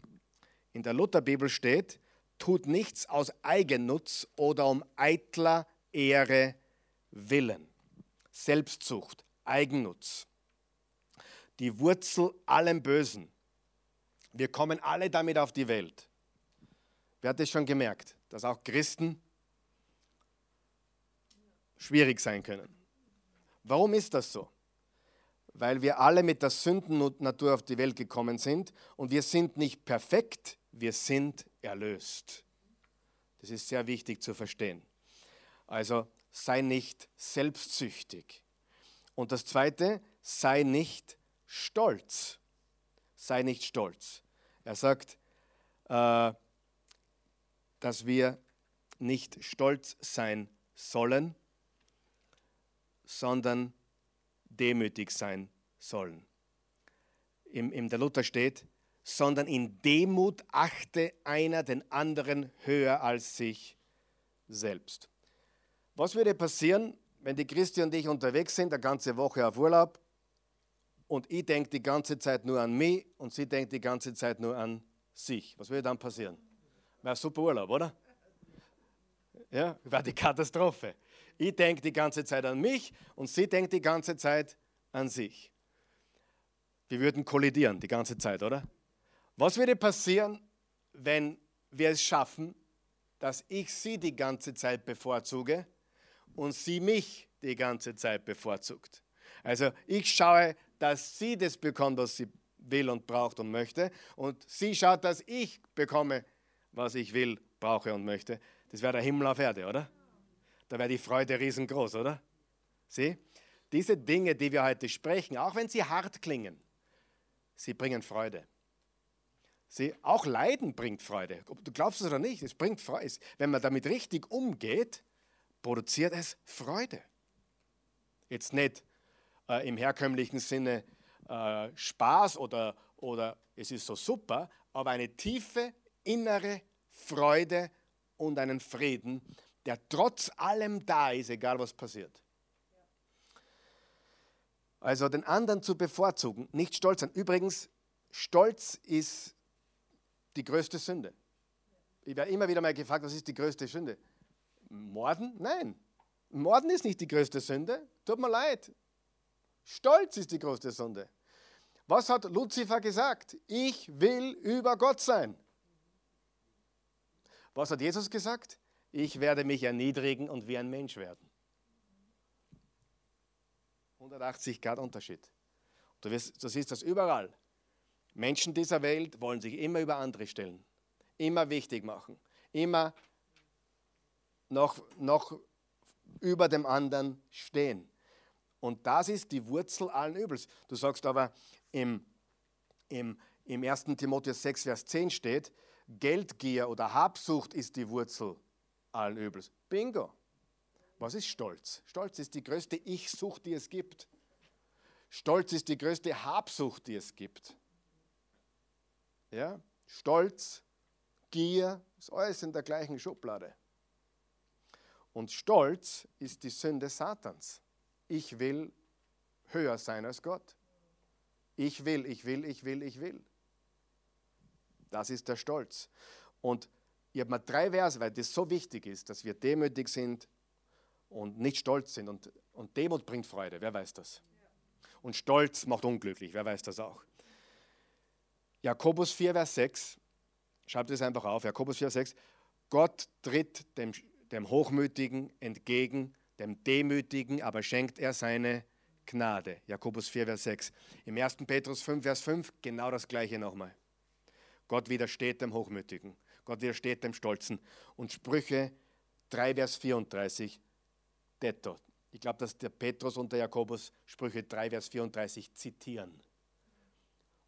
In der Lutherbibel steht, tut nichts aus Eigennutz oder um eitler Ehre willen. Selbstsucht, Eigennutz. Die Wurzel allem Bösen. Wir kommen alle damit auf die Welt. Wer hat das schon gemerkt, dass auch Christen schwierig sein können? Warum ist das so? Weil wir alle mit der Sündennatur auf die Welt gekommen sind und wir sind nicht perfekt, wir sind erlöst. Das ist sehr wichtig zu verstehen. Also sei nicht selbstsüchtig. Und das Zweite, sei nicht stolz. Sei nicht stolz. Er sagt, äh, dass wir nicht stolz sein sollen, sondern demütig sein sollen. Im, im der Luther steht, sondern in Demut achte einer den anderen höher als sich selbst. Was würde passieren, wenn die Christi und ich unterwegs sind, eine ganze Woche auf Urlaub, und ich denke die ganze Zeit nur an mich und sie denkt die ganze Zeit nur an sich? Was würde dann passieren? Wäre super Urlaub, oder? Ja, war die Katastrophe. Ich denke die ganze Zeit an mich und sie denkt die ganze Zeit an sich. Wir würden kollidieren die ganze Zeit, oder? Was würde passieren, wenn wir es schaffen, dass ich sie die ganze Zeit bevorzuge und sie mich die ganze Zeit bevorzugt. Also ich schaue, dass sie das bekommt, was sie will und braucht und möchte. Und sie schaut, dass ich bekomme, was ich will, brauche und möchte. Das wäre der Himmel auf Erde, oder? Da wäre die Freude riesengroß, oder? Sieh, diese Dinge, die wir heute sprechen, auch wenn sie hart klingen, sie bringen Freude. Sie, auch Leiden bringt Freude. Ob du glaubst es oder nicht, es bringt Freude. Wenn man damit richtig umgeht, produziert es Freude. Jetzt nicht äh, im herkömmlichen Sinne äh, Spaß oder, oder es ist so super, aber eine tiefe innere Freude und einen Frieden, der trotz allem da ist, egal was passiert. Also den anderen zu bevorzugen, nicht stolz sein. Übrigens, Stolz ist die größte Sünde. Ich werde immer wieder mal gefragt, was ist die größte Sünde? Morden? Nein. Morden ist nicht die größte Sünde. Tut mir leid. Stolz ist die größte Sünde. Was hat Luzifer gesagt? Ich will über Gott sein. Was hat Jesus gesagt? Ich werde mich erniedrigen und wie ein Mensch werden. 180 Grad Unterschied. Du, wirst, du siehst das überall. Menschen dieser Welt wollen sich immer über andere stellen, immer wichtig machen, immer noch, noch über dem anderen stehen. Und das ist die Wurzel allen Übels. Du sagst aber, im, im, im 1. Timotheus 6, Vers 10 steht, Geldgier oder Habsucht ist die Wurzel allen Übels. Bingo. Was ist Stolz? Stolz ist die größte Ich-Sucht, die es gibt. Stolz ist die größte Habsucht, die es gibt. Ja? Stolz, Gier, ist alles in der gleichen Schublade. Und Stolz ist die Sünde Satans. Ich will höher sein als Gott. Ich will, ich will, ich will, ich will. Das ist der Stolz. Und ich habe mal drei Verse, weil das so wichtig ist, dass wir demütig sind und nicht stolz sind. Und, und Demut bringt Freude, wer weiß das? Und Stolz macht unglücklich, wer weiß das auch? Jakobus 4, Vers 6, schreibt es einfach auf, Jakobus 4, 6, Gott tritt dem, dem Hochmütigen entgegen, dem Demütigen, aber schenkt er seine Gnade. Jakobus 4, Vers 6. Im 1. Petrus 5, Vers 5 genau das gleiche nochmal. Gott widersteht dem Hochmütigen, Gott widersteht dem Stolzen. Und Sprüche 3, Vers 34, detto. Ich glaube, dass der Petrus und der Jakobus Sprüche 3, Vers 34 zitieren.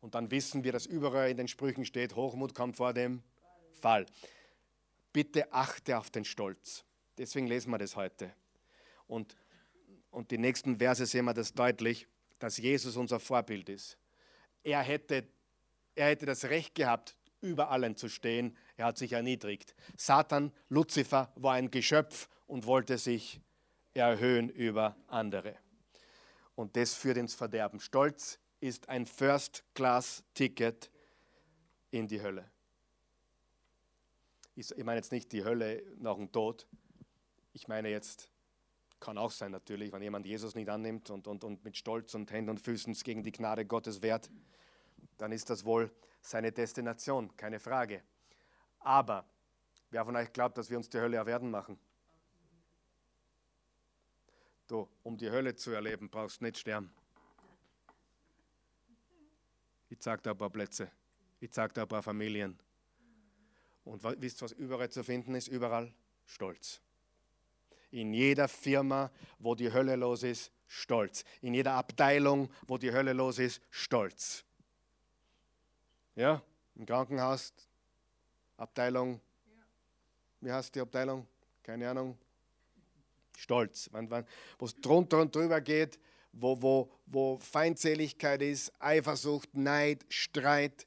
Und dann wissen wir, dass überall in den Sprüchen steht, Hochmut kommt vor dem Fall. Bitte achte auf den Stolz. Deswegen lesen wir das heute. Und und die nächsten Verse sehen wir das deutlich, dass Jesus unser Vorbild ist. Er hätte, er hätte das Recht gehabt, über allen zu stehen. Er hat sich erniedrigt. Satan, Luzifer, war ein Geschöpf und wollte sich erhöhen über andere. Und das führt ins Verderben. Stolz ist ein First-Class-Ticket in die Hölle. Ich meine jetzt nicht die Hölle nach dem Tod. Ich meine jetzt kann auch sein natürlich, wenn jemand Jesus nicht annimmt und, und, und mit Stolz und Händen und Füßen gegen die Gnade Gottes wehrt, dann ist das wohl seine Destination, keine Frage. Aber wer von euch glaubt, dass wir uns die Hölle erwerben machen? Du, um die Hölle zu erleben, brauchst nicht sterben. Ich zeige dir ein paar Plätze. Ich zeige dir ein paar Familien. Und wisst ihr, was überall zu finden ist? Überall Stolz in jeder Firma, wo die Hölle los ist, stolz. In jeder Abteilung, wo die Hölle los ist, stolz. Ja, im Krankenhaus, Abteilung, wie heißt die Abteilung? Keine Ahnung. Stolz. Wo es drunter und drüber geht, wo, wo, wo Feindseligkeit ist, Eifersucht, Neid, Streit,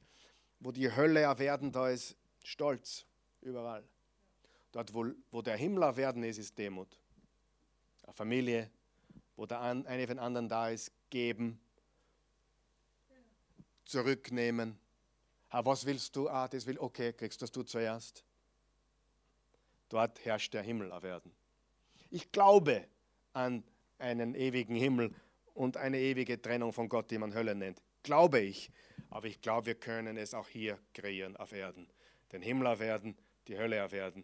wo die Hölle erwerden da ist, Stolz. Überall. Dort, wo, wo der Himmel auf Erden ist, ist Demut. Eine Familie, wo der eine für den anderen da ist, geben, zurücknehmen. Ah, was willst du? Ah, das will, okay, kriegst das du zuerst. Dort herrscht der Himmel auf Erden. Ich glaube an einen ewigen Himmel und eine ewige Trennung von Gott, die man Hölle nennt. Glaube ich. Aber ich glaube, wir können es auch hier kreieren auf Erden. Den Himmel auf Erden die Hölle auf Erden.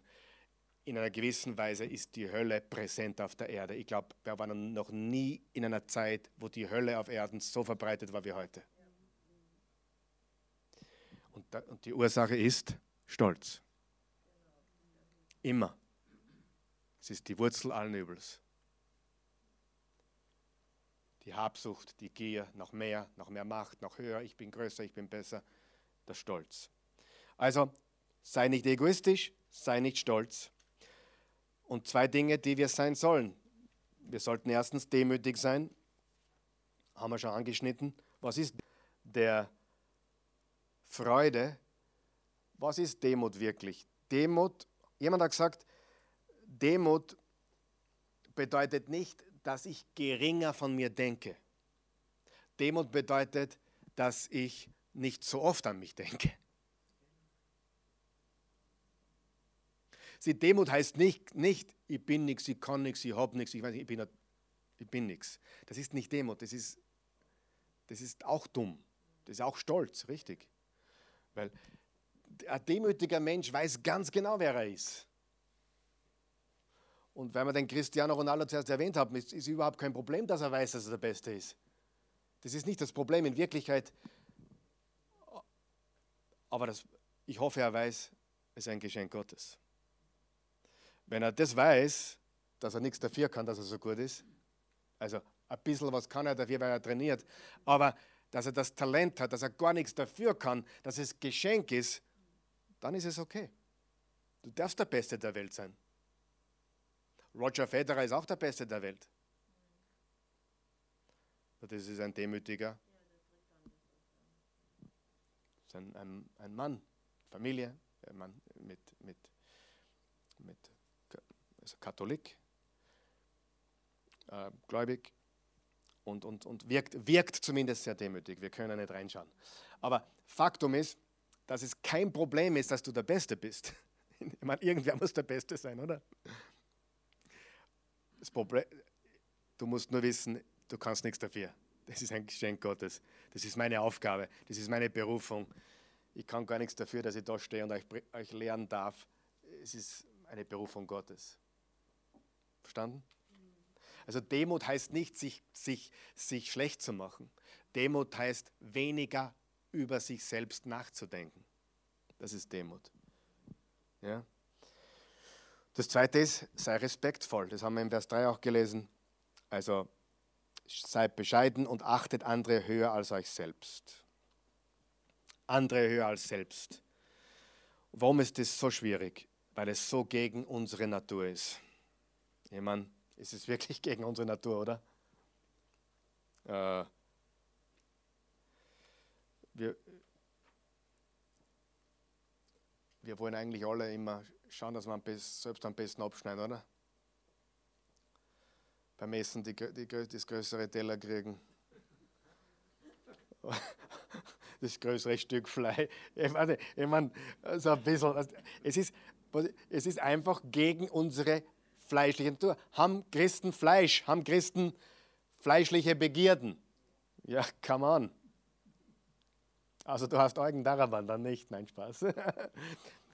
In einer gewissen Weise ist die Hölle präsent auf der Erde. Ich glaube, wir waren noch nie in einer Zeit, wo die Hölle auf Erden so verbreitet war wie heute. Und, da, und die Ursache ist Stolz. Immer. Es ist die Wurzel allen Übels. Die Habsucht, die Gier nach mehr, nach mehr Macht, nach höher, ich bin größer, ich bin besser, der Stolz. Also sei nicht egoistisch, sei nicht stolz. Und zwei Dinge, die wir sein sollen. Wir sollten erstens demütig sein, haben wir schon angeschnitten. Was ist der Freude? Was ist Demut wirklich? Demut, jemand hat gesagt, Demut bedeutet nicht, dass ich geringer von mir denke. Demut bedeutet, dass ich nicht so oft an mich denke. Sie, Demut heißt nicht, nicht ich bin nichts, ich kann nichts, ich habe nichts, ich, ich bin, ich bin nichts. Das ist nicht Demut, das ist, das ist auch dumm. Das ist auch Stolz, richtig. Weil ein demütiger Mensch weiß ganz genau, wer er ist. Und weil wir den Cristiano Ronaldo zuerst erwähnt haben, ist, ist überhaupt kein Problem, dass er weiß, dass er der Beste ist. Das ist nicht das Problem. In Wirklichkeit aber das, ich hoffe, er weiß, es ist ein Geschenk Gottes. Wenn er das weiß, dass er nichts dafür kann, dass er so gut ist, also ein bisschen was kann er dafür, weil er trainiert, aber dass er das Talent hat, dass er gar nichts dafür kann, dass es Geschenk ist, dann ist es okay. Du darfst der Beste der Welt sein. Roger Federer ist auch der Beste der Welt. Das ist ein Demütiger, ist ein, ein, ein Mann, Familie, ein Mann mit, mit, mit also Katholik, äh, gläubig und, und, und wirkt, wirkt zumindest sehr demütig. Wir können nicht reinschauen. Aber Faktum ist, dass es kein Problem ist, dass du der Beste bist. <laughs> Ich meine, irgendwer muss der Beste sein, oder? Das Problem, du musst nur wissen, du kannst nichts dafür. Das ist ein Geschenk Gottes. Das ist meine Aufgabe. Das ist meine Berufung. Ich kann gar nichts dafür, dass ich da stehe und euch, euch lernen darf. Es ist eine Berufung Gottes. Verstanden? Also Demut heißt nicht, sich, sich, sich schlecht zu machen. Demut heißt weniger über sich selbst nachzudenken. Das ist Demut. Ja? Das zweite ist, sei respektvoll. Das haben wir im Vers 3 auch gelesen. Also seid bescheiden und achtet andere höher als euch selbst. Andere höher als selbst. Warum ist das so schwierig? Weil es so gegen unsere Natur ist. Ich meine, ist es wirklich <laughs> gegen unsere Natur, oder? Äh, wir, wir wollen eigentlich alle immer schauen, dass wir selbst am besten abschneiden, oder? beim Essen die, die, das größere Teller kriegen. <laughs> Das größere Stück Fleisch. Ich meine, ich meine so ein bisschen. Also, es ist, es ist einfach gegen unsere fleischliche Natur. Haben Christen Fleisch? Haben Christen fleischliche Begierden? Ja, come on. Also du hast Eugen Daraban, dann nicht. Nein, Spaß. <laughs>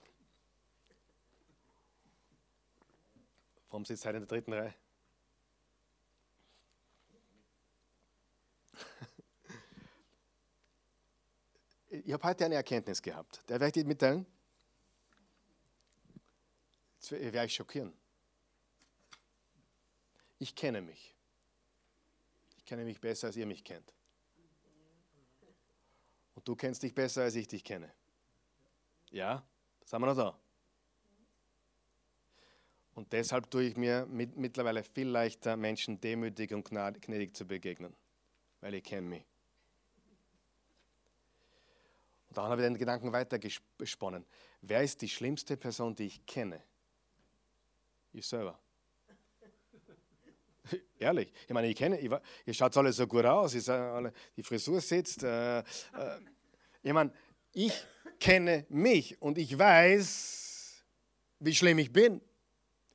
Warum sitzt heute in der dritten Reihe? <laughs> Ich habe heute eine Erkenntnis gehabt. Der werde ich dir mitteilen. Jetzt werde ich schockieren. Ich kenne mich. Ich kenne mich besser, als ihr mich kennt. Und du kennst dich besser, als ich dich kenne. Ja, das haben wir noch da. Und deshalb tue ich mir mit, mittlerweile viel leichter, Menschen demütig und gnädig zu begegnen, weil ich kenne mich. Und dann habe ich den Gedanken weitergesponnen. Wer ist die schlimmste Person, die ich kenne? Ich selber. <laughs> Ehrlich, ich meine, ich kenne, ich, ihr schaut alle so gut aus, alle, die Frisur sitzt. Äh, äh, ich meine, ich kenne mich und ich weiß, wie schlimm ich bin.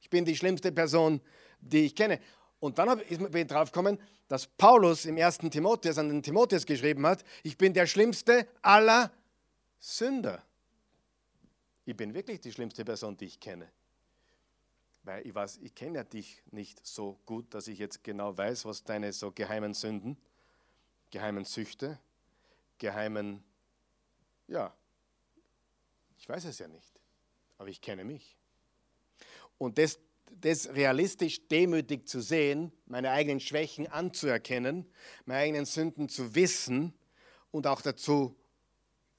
Ich bin die schlimmste Person, die ich kenne. Und dann bin ich drauf gekommen, dass Paulus im ersten Timotheus an den Timotheus geschrieben hat, ich bin der schlimmste aller Sünder. Ich bin wirklich die schlimmste Person, die ich kenne. Weil ich weiß, ich kenne ja dich nicht so gut, dass ich jetzt genau weiß, was deine so geheimen Sünden, geheimen Süchte, geheimen, ja, ich weiß es ja nicht, aber ich kenne mich. Und das, das realistisch demütig zu sehen, meine eigenen Schwächen anzuerkennen, meine eigenen Sünden zu wissen und auch dazu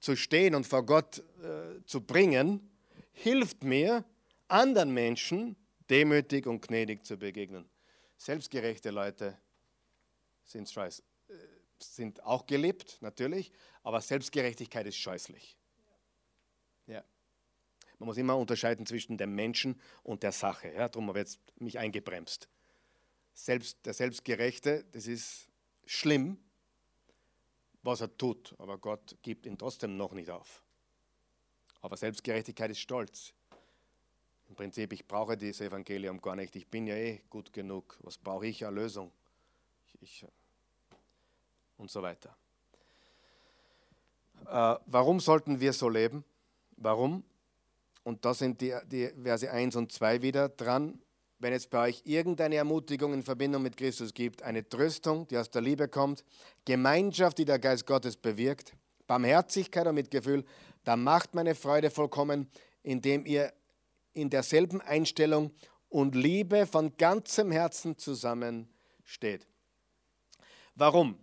zu stehen und vor Gott äh, zu bringen, hilft mir, anderen Menschen demütig und gnädig zu begegnen. Selbstgerechte Leute sind, äh, sind auch geliebt, natürlich, aber Selbstgerechtigkeit ist scheußlich. Ja. Man muss immer unterscheiden zwischen dem Menschen und der Sache. Ja, darum habe ich jetzt mich eingebremst. Selbst, der Selbstgerechte, das ist schlimm, was er tut, aber Gott gibt ihn trotzdem noch nicht auf. Aber Selbstgerechtigkeit ist Stolz. Im Prinzip, ich brauche dieses Evangelium gar nicht. Ich bin ja eh gut genug. Was brauche ich? Erlösung. Ich, ich, und so weiter. Äh, warum sollten wir so leben? Warum? Und da sind die, die Verse 1 und 2 wieder dran. Wenn es bei euch irgendeine Ermutigung in Verbindung mit Christus gibt, eine Tröstung, die aus der Liebe kommt, Gemeinschaft, die der Geist Gottes bewirkt, Barmherzigkeit und Mitgefühl, dann macht meine Freude vollkommen, indem ihr in derselben Einstellung und Liebe von ganzem Herzen zusammensteht. Warum?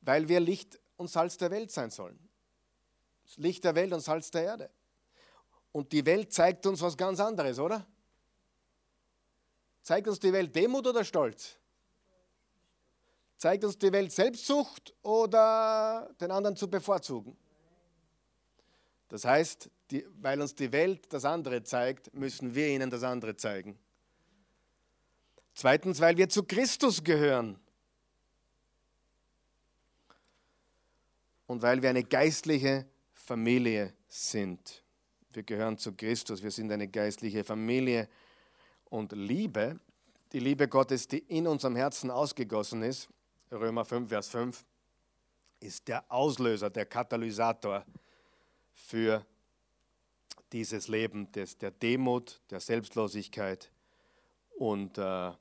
Weil wir Licht und Salz der Welt sein sollen. Licht der Welt und Salz der Erde. Und die Welt zeigt uns was ganz anderes, oder? Zeigt uns die Welt Demut oder Stolz? Zeigt uns die Welt Selbstsucht oder den anderen zu bevorzugen? Das heißt, die, weil uns die Welt das andere zeigt, müssen wir ihnen das andere zeigen. Zweitens, weil wir zu Christus gehören. Und weil wir eine geistliche Familie sind. Wir gehören zu Christus, wir sind eine geistliche Familie. Und Liebe, die Liebe Gottes, die in unserem Herzen ausgegossen ist, Römer 5, Vers 5, ist der Auslöser, der Katalysator für dieses Leben des, der Demut, der Selbstlosigkeit und äh,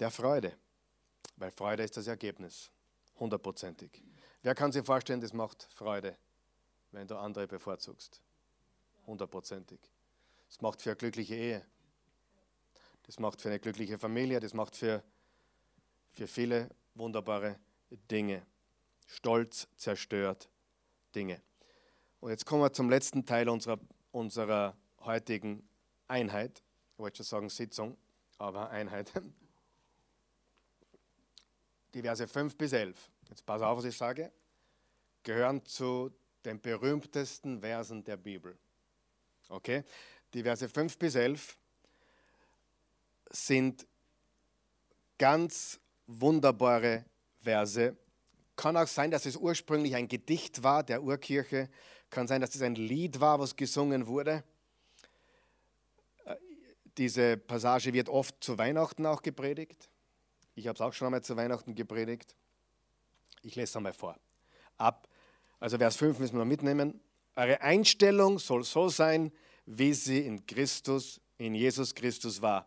der Freude. Weil Freude ist das Ergebnis, hundertprozentig. Wer kann sich vorstellen, das macht Freude, wenn du andere bevorzugst? Hundertprozentig. Das macht für eine glückliche Ehe. Das macht für eine glückliche Familie. Das macht für, für viele wunderbare Dinge. Stolz zerstört Dinge. Und jetzt kommen wir zum letzten Teil unserer, unserer heutigen Einheit. Ich wollte schon sagen Sitzung, aber Einheit. <laughs> Die Verse 5 bis 11. Jetzt pass auf, was ich sage. Gehören zu den berühmtesten Versen der Bibel. Okay? Die Verse 5 bis 11 sind ganz wunderbare Verse. Kann auch sein, dass es ursprünglich ein Gedicht war der Urkirche kann sein, dass es ein Lied war, was gesungen wurde. Äh, diese Passage wird oft zu Weihnachten auch gepredigt. Ich habe es auch schon einmal zu Weihnachten gepredigt. Ich lese es einmal vor. Ab, also Vers 5 müssen wir noch mitnehmen. Eure Einstellung soll so sein, wie sie in Christus, in Jesus Christus war.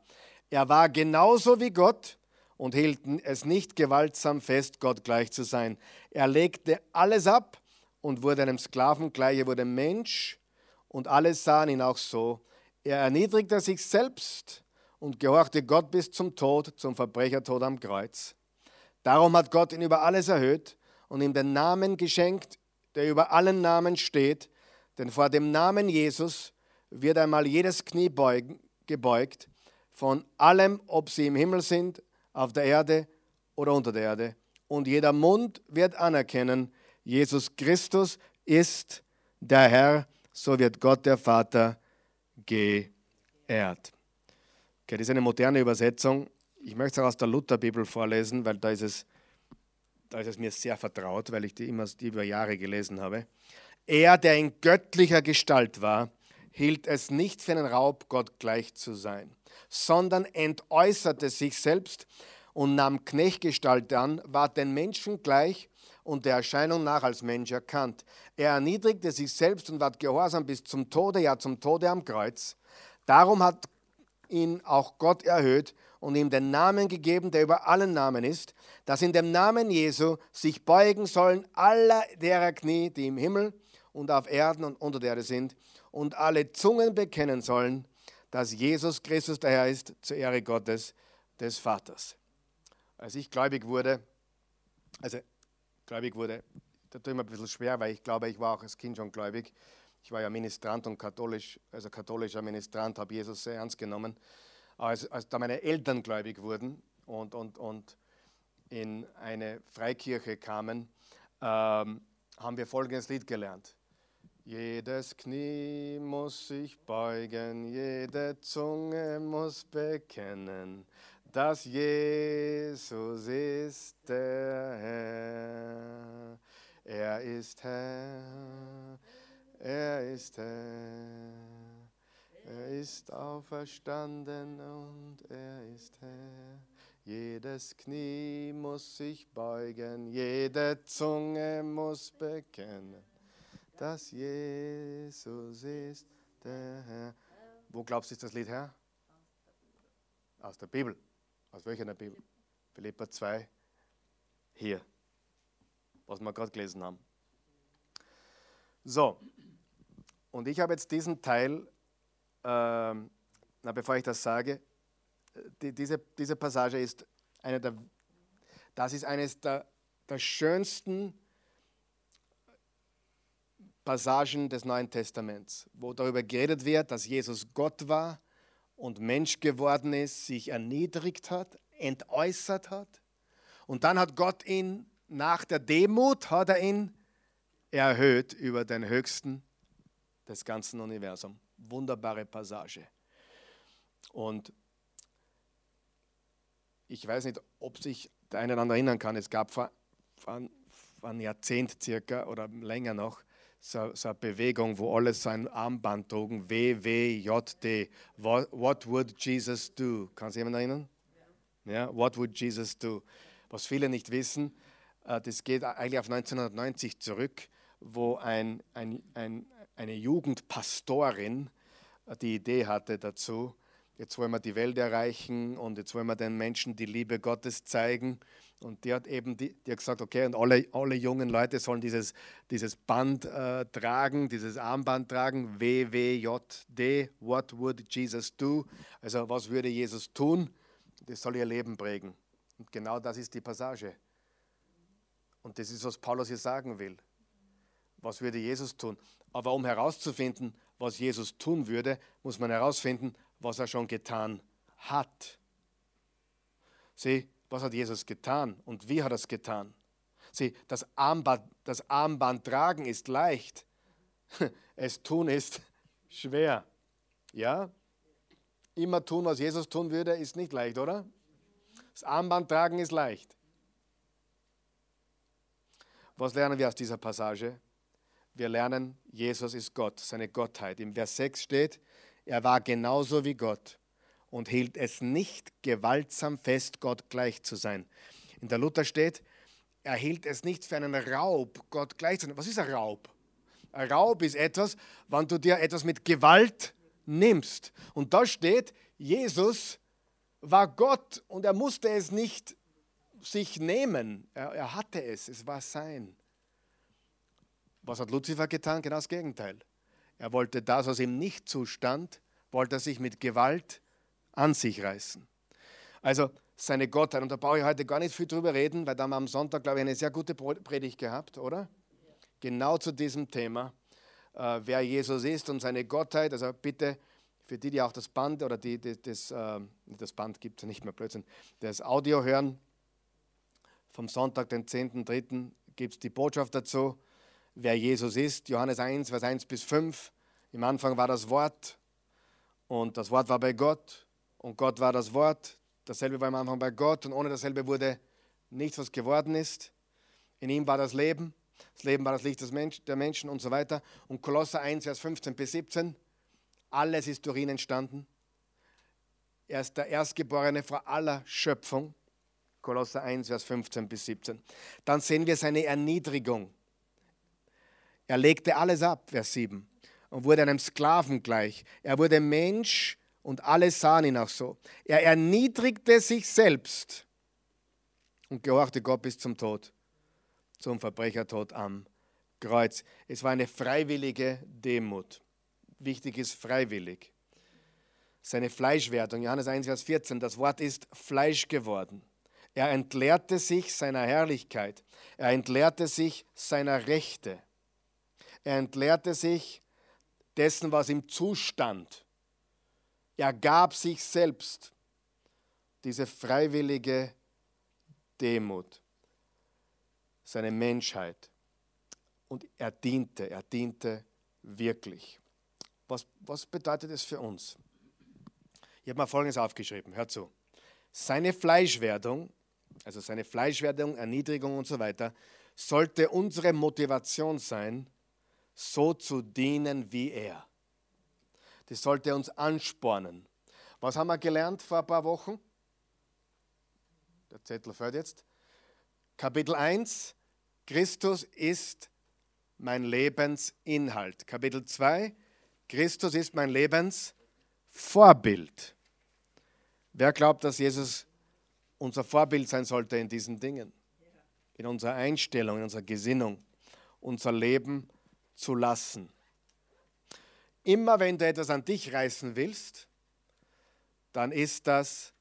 Er war genauso wie Gott und hielt es nicht gewaltsam fest, Gott gleich zu sein. Er legte alles ab und wurde einem Sklaven gleich. Er wurde Mensch und alle sahen ihn auch so. Er erniedrigte sich selbst und gehorchte Gott bis zum Tod, zum Verbrechertod am Kreuz. Darum hat Gott ihn über alles erhöht und ihm den Namen geschenkt, der über allen Namen steht. Denn vor dem Namen Jesus wird einmal jedes Knie beugen, gebeugt, von allem, ob sie im Himmel sind, auf der Erde oder unter der Erde. Und jeder Mund wird anerkennen, Jesus Christus ist der Herr, so wird Gott der Vater geehrt. Okay, das ist eine moderne Übersetzung. Ich möchte es auch aus der Lutherbibel vorlesen, weil da ist, es, da ist es mir sehr vertraut, weil ich die immer die über Jahre gelesen habe. Er, der in göttlicher Gestalt war, hielt es nicht für einen Raub, Gott gleich zu sein, sondern entäußerte sich selbst und nahm Knechtgestalt an, war den Menschen gleich und der Erscheinung nach als Mensch erkannt. Er erniedrigte sich selbst und ward gehorsam bis zum Tode, ja zum Tode am Kreuz. Darum hat ihn auch Gott erhöht und ihm den Namen gegeben, der über allen Namen ist, dass in dem Namen Jesu sich beugen sollen aller derer Knie, die im Himmel und auf Erden und unter der Erde sind, und alle Zungen bekennen sollen, dass Jesus Christus der Herr ist, zur Ehre Gottes, des Vaters. Als ich gläubig wurde, also gläubig wurde, da ich mir ein bisschen schwer, weil ich glaube, ich war auch als Kind schon gläubig. Ich war ja Ministrant und katholisch, also katholischer Ministrant, habe Jesus sehr ernst genommen. Als, als da meine Eltern gläubig wurden und, und, und in eine Freikirche kamen, ähm, haben wir folgendes Lied gelernt. Jedes Knie muss sich beugen, jede Zunge muss bekennen, dass Jesus ist der Herr. Er ist Herr, er ist Herr. Er ist auferstanden und er ist Herr. Jedes Knie muss sich beugen, jede Zunge muss bekennen, dass Jesus ist der Herr. Wo glaubst du, ist das Lied her? Aus der Bibel. Aus welcher der Bibel? Philippa 2. Hier. Was wir gerade gelesen haben. So. Und ich habe jetzt diesen Teil, ähm, na, bevor ich das sage, die, diese, diese Passage ist eine der, das ist eines der, der schönsten Passagen des Neuen Testaments, wo darüber geredet wird, dass Jesus Gott war und Mensch geworden ist, sich erniedrigt hat, entäußert hat. Und dann hat Gott ihn nach der Demut, hat er ihn erhöht über den Höchsten des ganzen Universums. Wunderbare Passage. Und ich weiß nicht, ob sich der eine oder andere erinnern kann, es gab vor, vor, einem Jahrzehnt circa oder länger noch so, so eine Bewegung, wo alle so ein Armband trugen, WWJD. What, what would Jesus do? Kann sich jemand erinnern? Ja. ja. What would Jesus do? Was viele nicht wissen, äh, das geht eigentlich auf 1990 zurück, wo ein, ein, ein, eine Jugendpastorin äh, die Idee hatte dazu, jetzt wollen wir die Welt erreichen und jetzt wollen wir den Menschen die Liebe Gottes zeigen. Und die hat eben die, die hat gesagt, okay, und alle, alle jungen Leute sollen dieses, dieses Band äh, tragen, dieses Armband tragen, WWJD, What would Jesus do? Also was würde Jesus tun? Das soll ihr Leben prägen. Und genau das ist die Passage. Und das ist, was Paulus hier sagen will. Was würde Jesus tun? Aber um herauszufinden, was Jesus tun würde, muss man herausfinden, was er schon getan hat. Sieh, was hat Jesus getan und wie hat er es getan? Sieh, das Armband, das Armband tragen ist leicht, <laughs> es tun ist <laughs> schwer. Ja? Immer tun, was Jesus tun würde, ist nicht leicht, oder? Das Armband tragen ist leicht. Was lernen wir aus dieser Passage? Wir lernen, Jesus ist Gott, seine Gottheit. Im Vers 6 steht, er war genauso wie Gott und hielt es nicht gewaltsam fest, Gott gleich zu sein. In der Luther steht, er hielt es nicht für einen Raub, Gott gleich zu sein. Was ist ein Raub? Ein Raub ist etwas, wenn du dir etwas mit Gewalt nimmst. Und da steht, Jesus war Gott und er musste es nicht sich nehmen. Er, er hatte es, es war sein. Was hat Luzifer getan? Genau das Gegenteil. Er wollte das, was ihm nicht zustand, wollte er sich mit Gewalt an sich reißen. Also seine Gottheit, und da brauche ich heute gar nicht viel drüber reden, weil da haben wir am Sonntag, glaube ich, eine sehr gute Predigt gehabt, oder? Genau zu diesem Thema, äh, wer Jesus ist und seine Gottheit. Also bitte, für die, die auch das Band oder die, die das, äh, das Band gibt es nicht mehr, Blödsinn, das Audio hören, vom Sonntag, den 10.3., gibt es die Botschaft dazu, wer Jesus ist. Johannes 1, Vers 1 bis 5. Im Anfang war das Wort und das Wort war bei Gott und Gott war das Wort. Dasselbe war am Anfang bei Gott und ohne dasselbe wurde nichts, was geworden ist. In ihm war das Leben. Das Leben war das Licht des Mensch, der Menschen und so weiter. Und Kolosser 1, Vers 15 bis 17. Alles ist durch ihn entstanden. Er ist der Erstgeborene vor aller Schöpfung. Kolosser 1, Vers 15 bis 17. Dann sehen wir seine Erniedrigung. Er legte alles ab, Vers 7, und wurde einem Sklaven gleich. Er wurde Mensch und alle sahen ihn auch so. Er erniedrigte sich selbst und gehorchte Gott bis zum Tod, zum Verbrechertod am Kreuz. Es war eine freiwillige Demut. Wichtig ist freiwillig. Seine Fleischwerdung, Johannes 1, Vers 14, das Wort ist Fleisch geworden. Er entleerte sich seiner Herrlichkeit. Er entleerte sich seiner Rechte. Er entleerte sich dessen, was ihm zustand. Er gab sich selbst diese freiwillige Demut, seine Menschheit. Und er diente, er diente wirklich. Was, was bedeutet es für uns? Ich habe mal Folgendes aufgeschrieben, hör zu. Seine Fleischwerdung, also seine Fleischwerdung, Erniedrigung und so weiter, sollte unsere Motivation sein, so zu dienen wie er. Das sollte uns anspornen. Was haben wir gelernt vor ein paar Wochen? Der Zettel fällt jetzt. Kapitel 1, Christus ist mein Lebensinhalt. Kapitel 2, Christus ist mein Lebensvorbild. Wer glaubt, dass Jesus unser Vorbild sein sollte in diesen Dingen? In unserer Einstellung, in unserer Gesinnung, unser Leben zu lassen. Immer wenn du etwas an dich reißen willst, dann ist das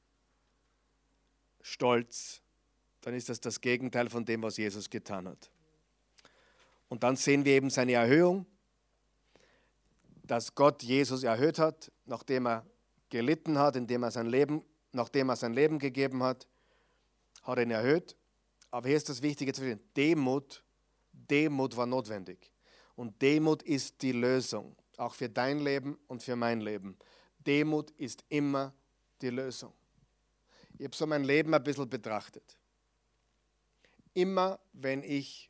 Stolz, dann ist das das Gegenteil von dem, was Jesus getan hat. Und dann sehen wir eben seine Erhöhung, dass Gott Jesus erhöht hat, nachdem er gelitten hat, indem er sein Leben, nachdem er sein Leben gegeben hat, hat er ihn erhöht. Aber hier ist das Wichtige zu verstehen: Demut, Demut war notwendig. Und Demut ist die Lösung, auch für dein Leben und für mein Leben. Demut ist immer die Lösung. Ich habe so mein Leben ein bisschen betrachtet. Immer wenn ich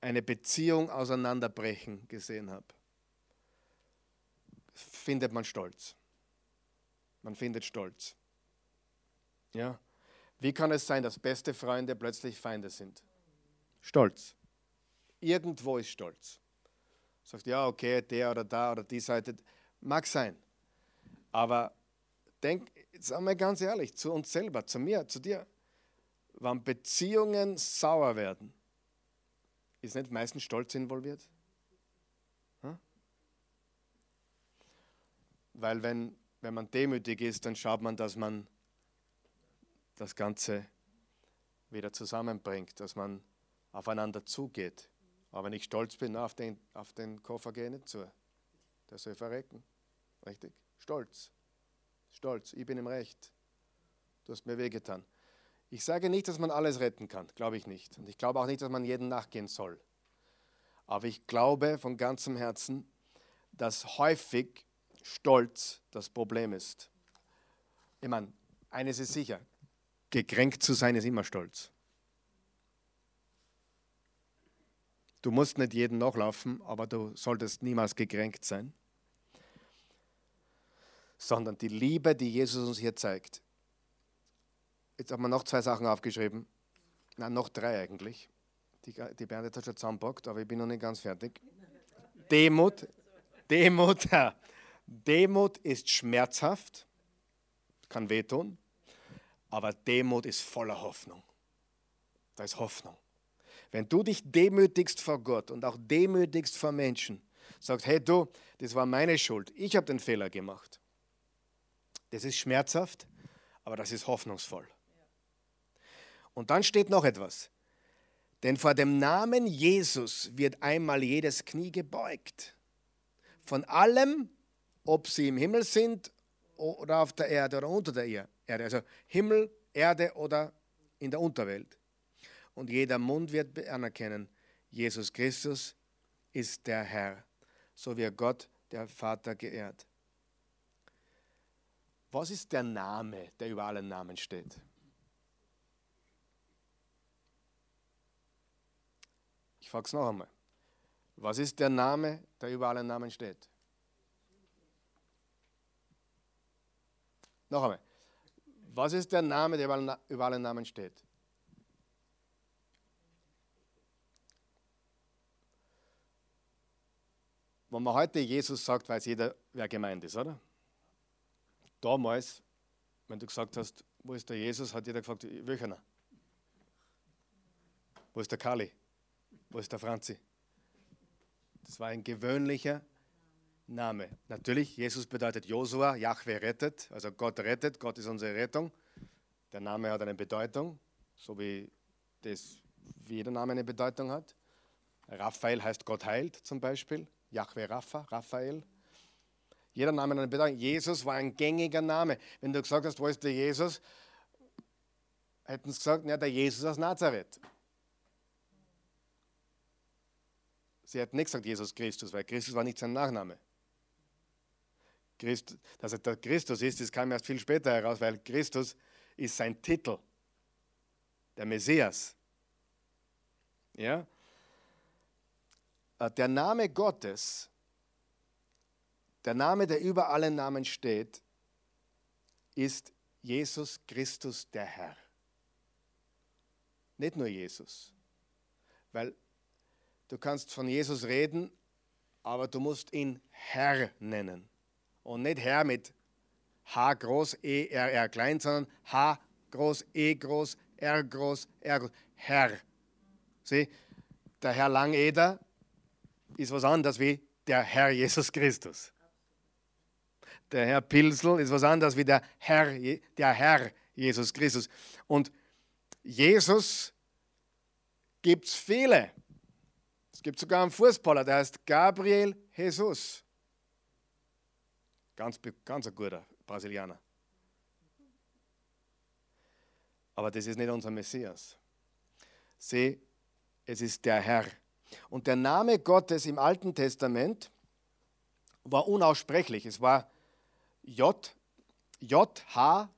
eine Beziehung auseinanderbrechen gesehen habe, findet man Stolz. Man findet Stolz. Ja? Wie kann es sein, dass beste Freunde plötzlich Feinde sind? Stolz. Irgendwo ist Stolz. Sagt, ja, okay, der oder da oder die Seite. Mag sein. Aber denk, jetzt einmal ganz ehrlich, zu uns selber, zu mir, zu dir. Wenn Beziehungen sauer werden, ist nicht meistens Stolz involviert? Hm? Weil wenn, wenn man demütig ist, dann schaut man, dass man das Ganze wieder zusammenbringt, dass man aufeinander zugeht. Aber wenn ich stolz bin, auf den, auf den Koffer gehe ich nicht zu. Der soll verrecken. Richtig? Stolz. Stolz. Ich bin im Recht. Du hast mir wehgetan. Ich sage nicht, dass man alles retten kann. Glaube ich nicht. Und ich glaube auch nicht, dass man jeden nachgehen soll. Aber ich glaube von ganzem Herzen, dass häufig Stolz das Problem ist. Ich meine, eines ist sicher, gekränkt zu sein ist immer Stolz. Du musst nicht jeden nachlaufen, aber du solltest niemals gekränkt sein. Sondern die Liebe, die Jesus uns hier zeigt. Jetzt haben wir noch zwei Sachen aufgeschrieben. Nein, noch drei eigentlich. Die, die Bernadette hat schon zusammenpackt, aber ich bin noch nicht ganz fertig. Demut. Demut. <laughs> Demut ist schmerzhaft, kann wehtun, aber Demut ist voller Hoffnung. Da ist Hoffnung. Wenn du dich demütigst vor Gott und auch demütigst vor Menschen, sagst, hey du, das war meine Schuld, ich habe den Fehler gemacht. Das ist schmerzhaft, aber das ist hoffnungsvoll. Und dann steht noch etwas. Denn vor dem Namen Jesus wird einmal jedes Knie gebeugt. Von allem, ob sie im Himmel sind oder auf der Erde oder unter der Erde. Also Himmel, Erde oder in der Unterwelt. Und jeder Mund wird anerkennen, Jesus Christus ist der Herr, so wie Gott, der Vater, geehrt. Was ist der Name, der über allen Namen steht? Ich frage es noch einmal. Was ist der Name, der über allen Namen steht? Noch einmal. Was ist der Name, der über allen Namen steht? Wenn man heute Jesus sagt, weiß jeder, wer gemeint ist, oder? Damals, wenn du gesagt hast, wo ist der Jesus, hat jeder gefragt, welcher? Wo ist der Kali? Wo ist der Franzi? Das war ein gewöhnlicher Name. Natürlich, Jesus bedeutet Josua, Yahweh rettet, also Gott rettet, Gott ist unsere Rettung. Der Name hat eine Bedeutung, so wie das wie jeder Name eine Bedeutung hat. Raphael heißt Gott heilt zum Beispiel. Yahweh Rapha, Raphael. Jeder Name eine Bedeutung. Jesus war ein gängiger Name. Wenn du gesagt hast, wo ist der Jesus, hätten sie gesagt, ja, der Jesus aus Nazareth. Sie hätten nicht gesagt Jesus Christus, weil Christus war nicht sein Nachname. Christ, dass er der Christus ist, das kam erst viel später heraus, weil Christus ist sein Titel, der Messias. Ja? Äh, der Name Gottes, der Name, der über allen Namen steht, ist Jesus Christus der Herr. Nicht nur Jesus. Weil du kannst von Jesus reden, aber du musst ihn Herr nennen. Und nicht Herr mit H groß, E, R, R klein, sondern H groß, E groß, R groß, R groß. Herr. Sieh, der Herr Langeder ist was anderes wie der Herr Jesus Christus. Der Herr Pilsel ist was anderes wie der Herr, der Herr Jesus Christus. Und Jesus gibt es viele. Es gibt sogar einen Fußballer, der heißt Gabriel Jesus. Ganz, ganz ein guter Brasilianer. Aber das ist nicht unser Messias. Sieh, es ist der Herr. Und der Name Gottes im Alten Testament war unaussprechlich. Es war J, J, H,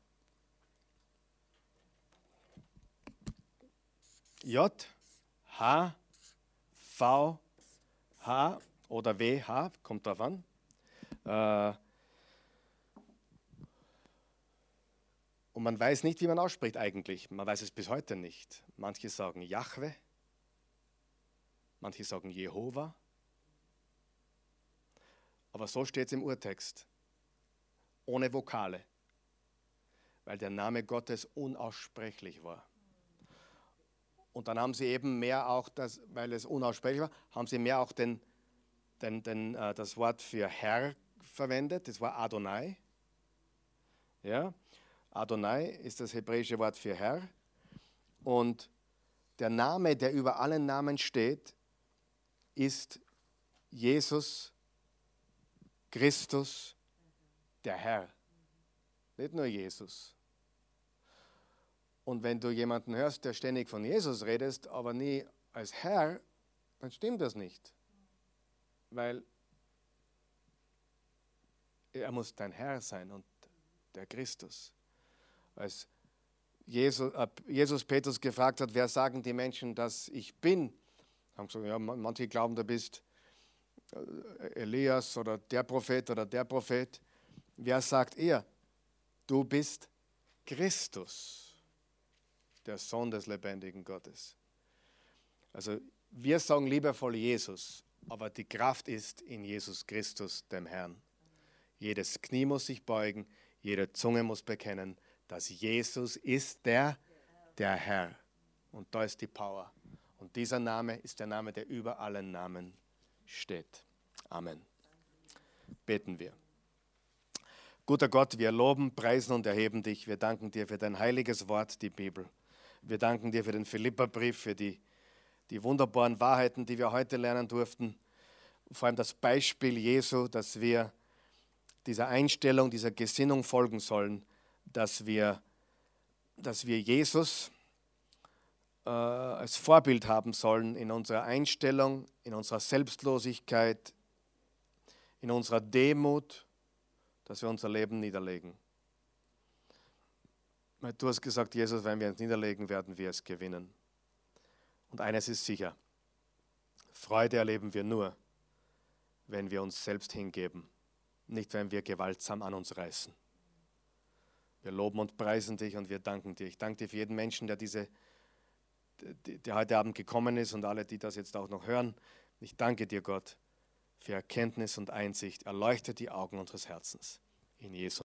J, H, V, H oder W, H, kommt drauf an. Äh, und man weiß nicht, wie man ausspricht eigentlich. Man weiß es bis heute nicht. Manche sagen Jahwe, Manche sagen Jehova. Aber so steht es im Urtext. Ohne Vokale. Weil der Name Gottes unaussprechlich war. Und dann haben sie eben mehr auch, das, weil es unaussprechlich war, haben sie mehr auch den, den, den, äh, das Wort für Herr verwendet. Das war Adonai. Ja? Adonai ist das hebräische Wort für Herr. Und der Name, der über allen Namen steht, ist Jesus Christus, der Herr. Nicht nur Jesus. Und wenn du jemanden hörst, der ständig von Jesus redest, aber nie als Herr, dann stimmt das nicht. Weil er muss dein Herr sein und der Christus. Als Jesus, äh, Jesus Petrus gefragt hat, wer sagen die Menschen, dass ich bin, haben gesagt, ja, manche glauben, du bist äh, Elias oder der Prophet oder der Prophet. Wer sagt er? Du bist Christus, der Sohn des lebendigen Gottes. Also wir sagen liebevoll Jesus, aber die Kraft ist in Jesus Christus, dem Herrn. Jedes Knie muss sich beugen, jede Zunge muss bekennen, dass Jesus ist der, der Herr. Und da ist die Power. Und dieser Name ist der Name, der über allen Namen steht. Amen. Beten wir. Guter Gott, wir loben, preisen und erheben dich. Wir danken dir für dein heiliges Wort, die Bibel. Wir danken dir für den Philipperbrief, für die, die wunderbaren Wahrheiten, die wir heute lernen durften. Vor allem das Beispiel Jesu, dass wir dieser Einstellung, dieser Gesinnung folgen sollen, dass wir, dass wir Jesus äh, als Vorbild haben sollen in unserer Einstellung, in unserer Selbstlosigkeit, in unserer Demut, dass wir unser Leben niederlegen. Du hast gesagt, Jesus, wenn wir uns niederlegen, werden wir es gewinnen. Und eines ist sicher, Freude erleben wir nur, wenn wir uns selbst hingeben, nicht wenn wir gewaltsam an uns reißen. Wir loben und preisen dich und wir danken dir. Ich danke dir für jeden Menschen, der, diese, der heute Abend gekommen ist und alle, die das jetzt auch noch hören. Ich danke dir, Gott, für Erkenntnis und Einsicht. Erleuchte die Augen unseres Herzens. In Jesu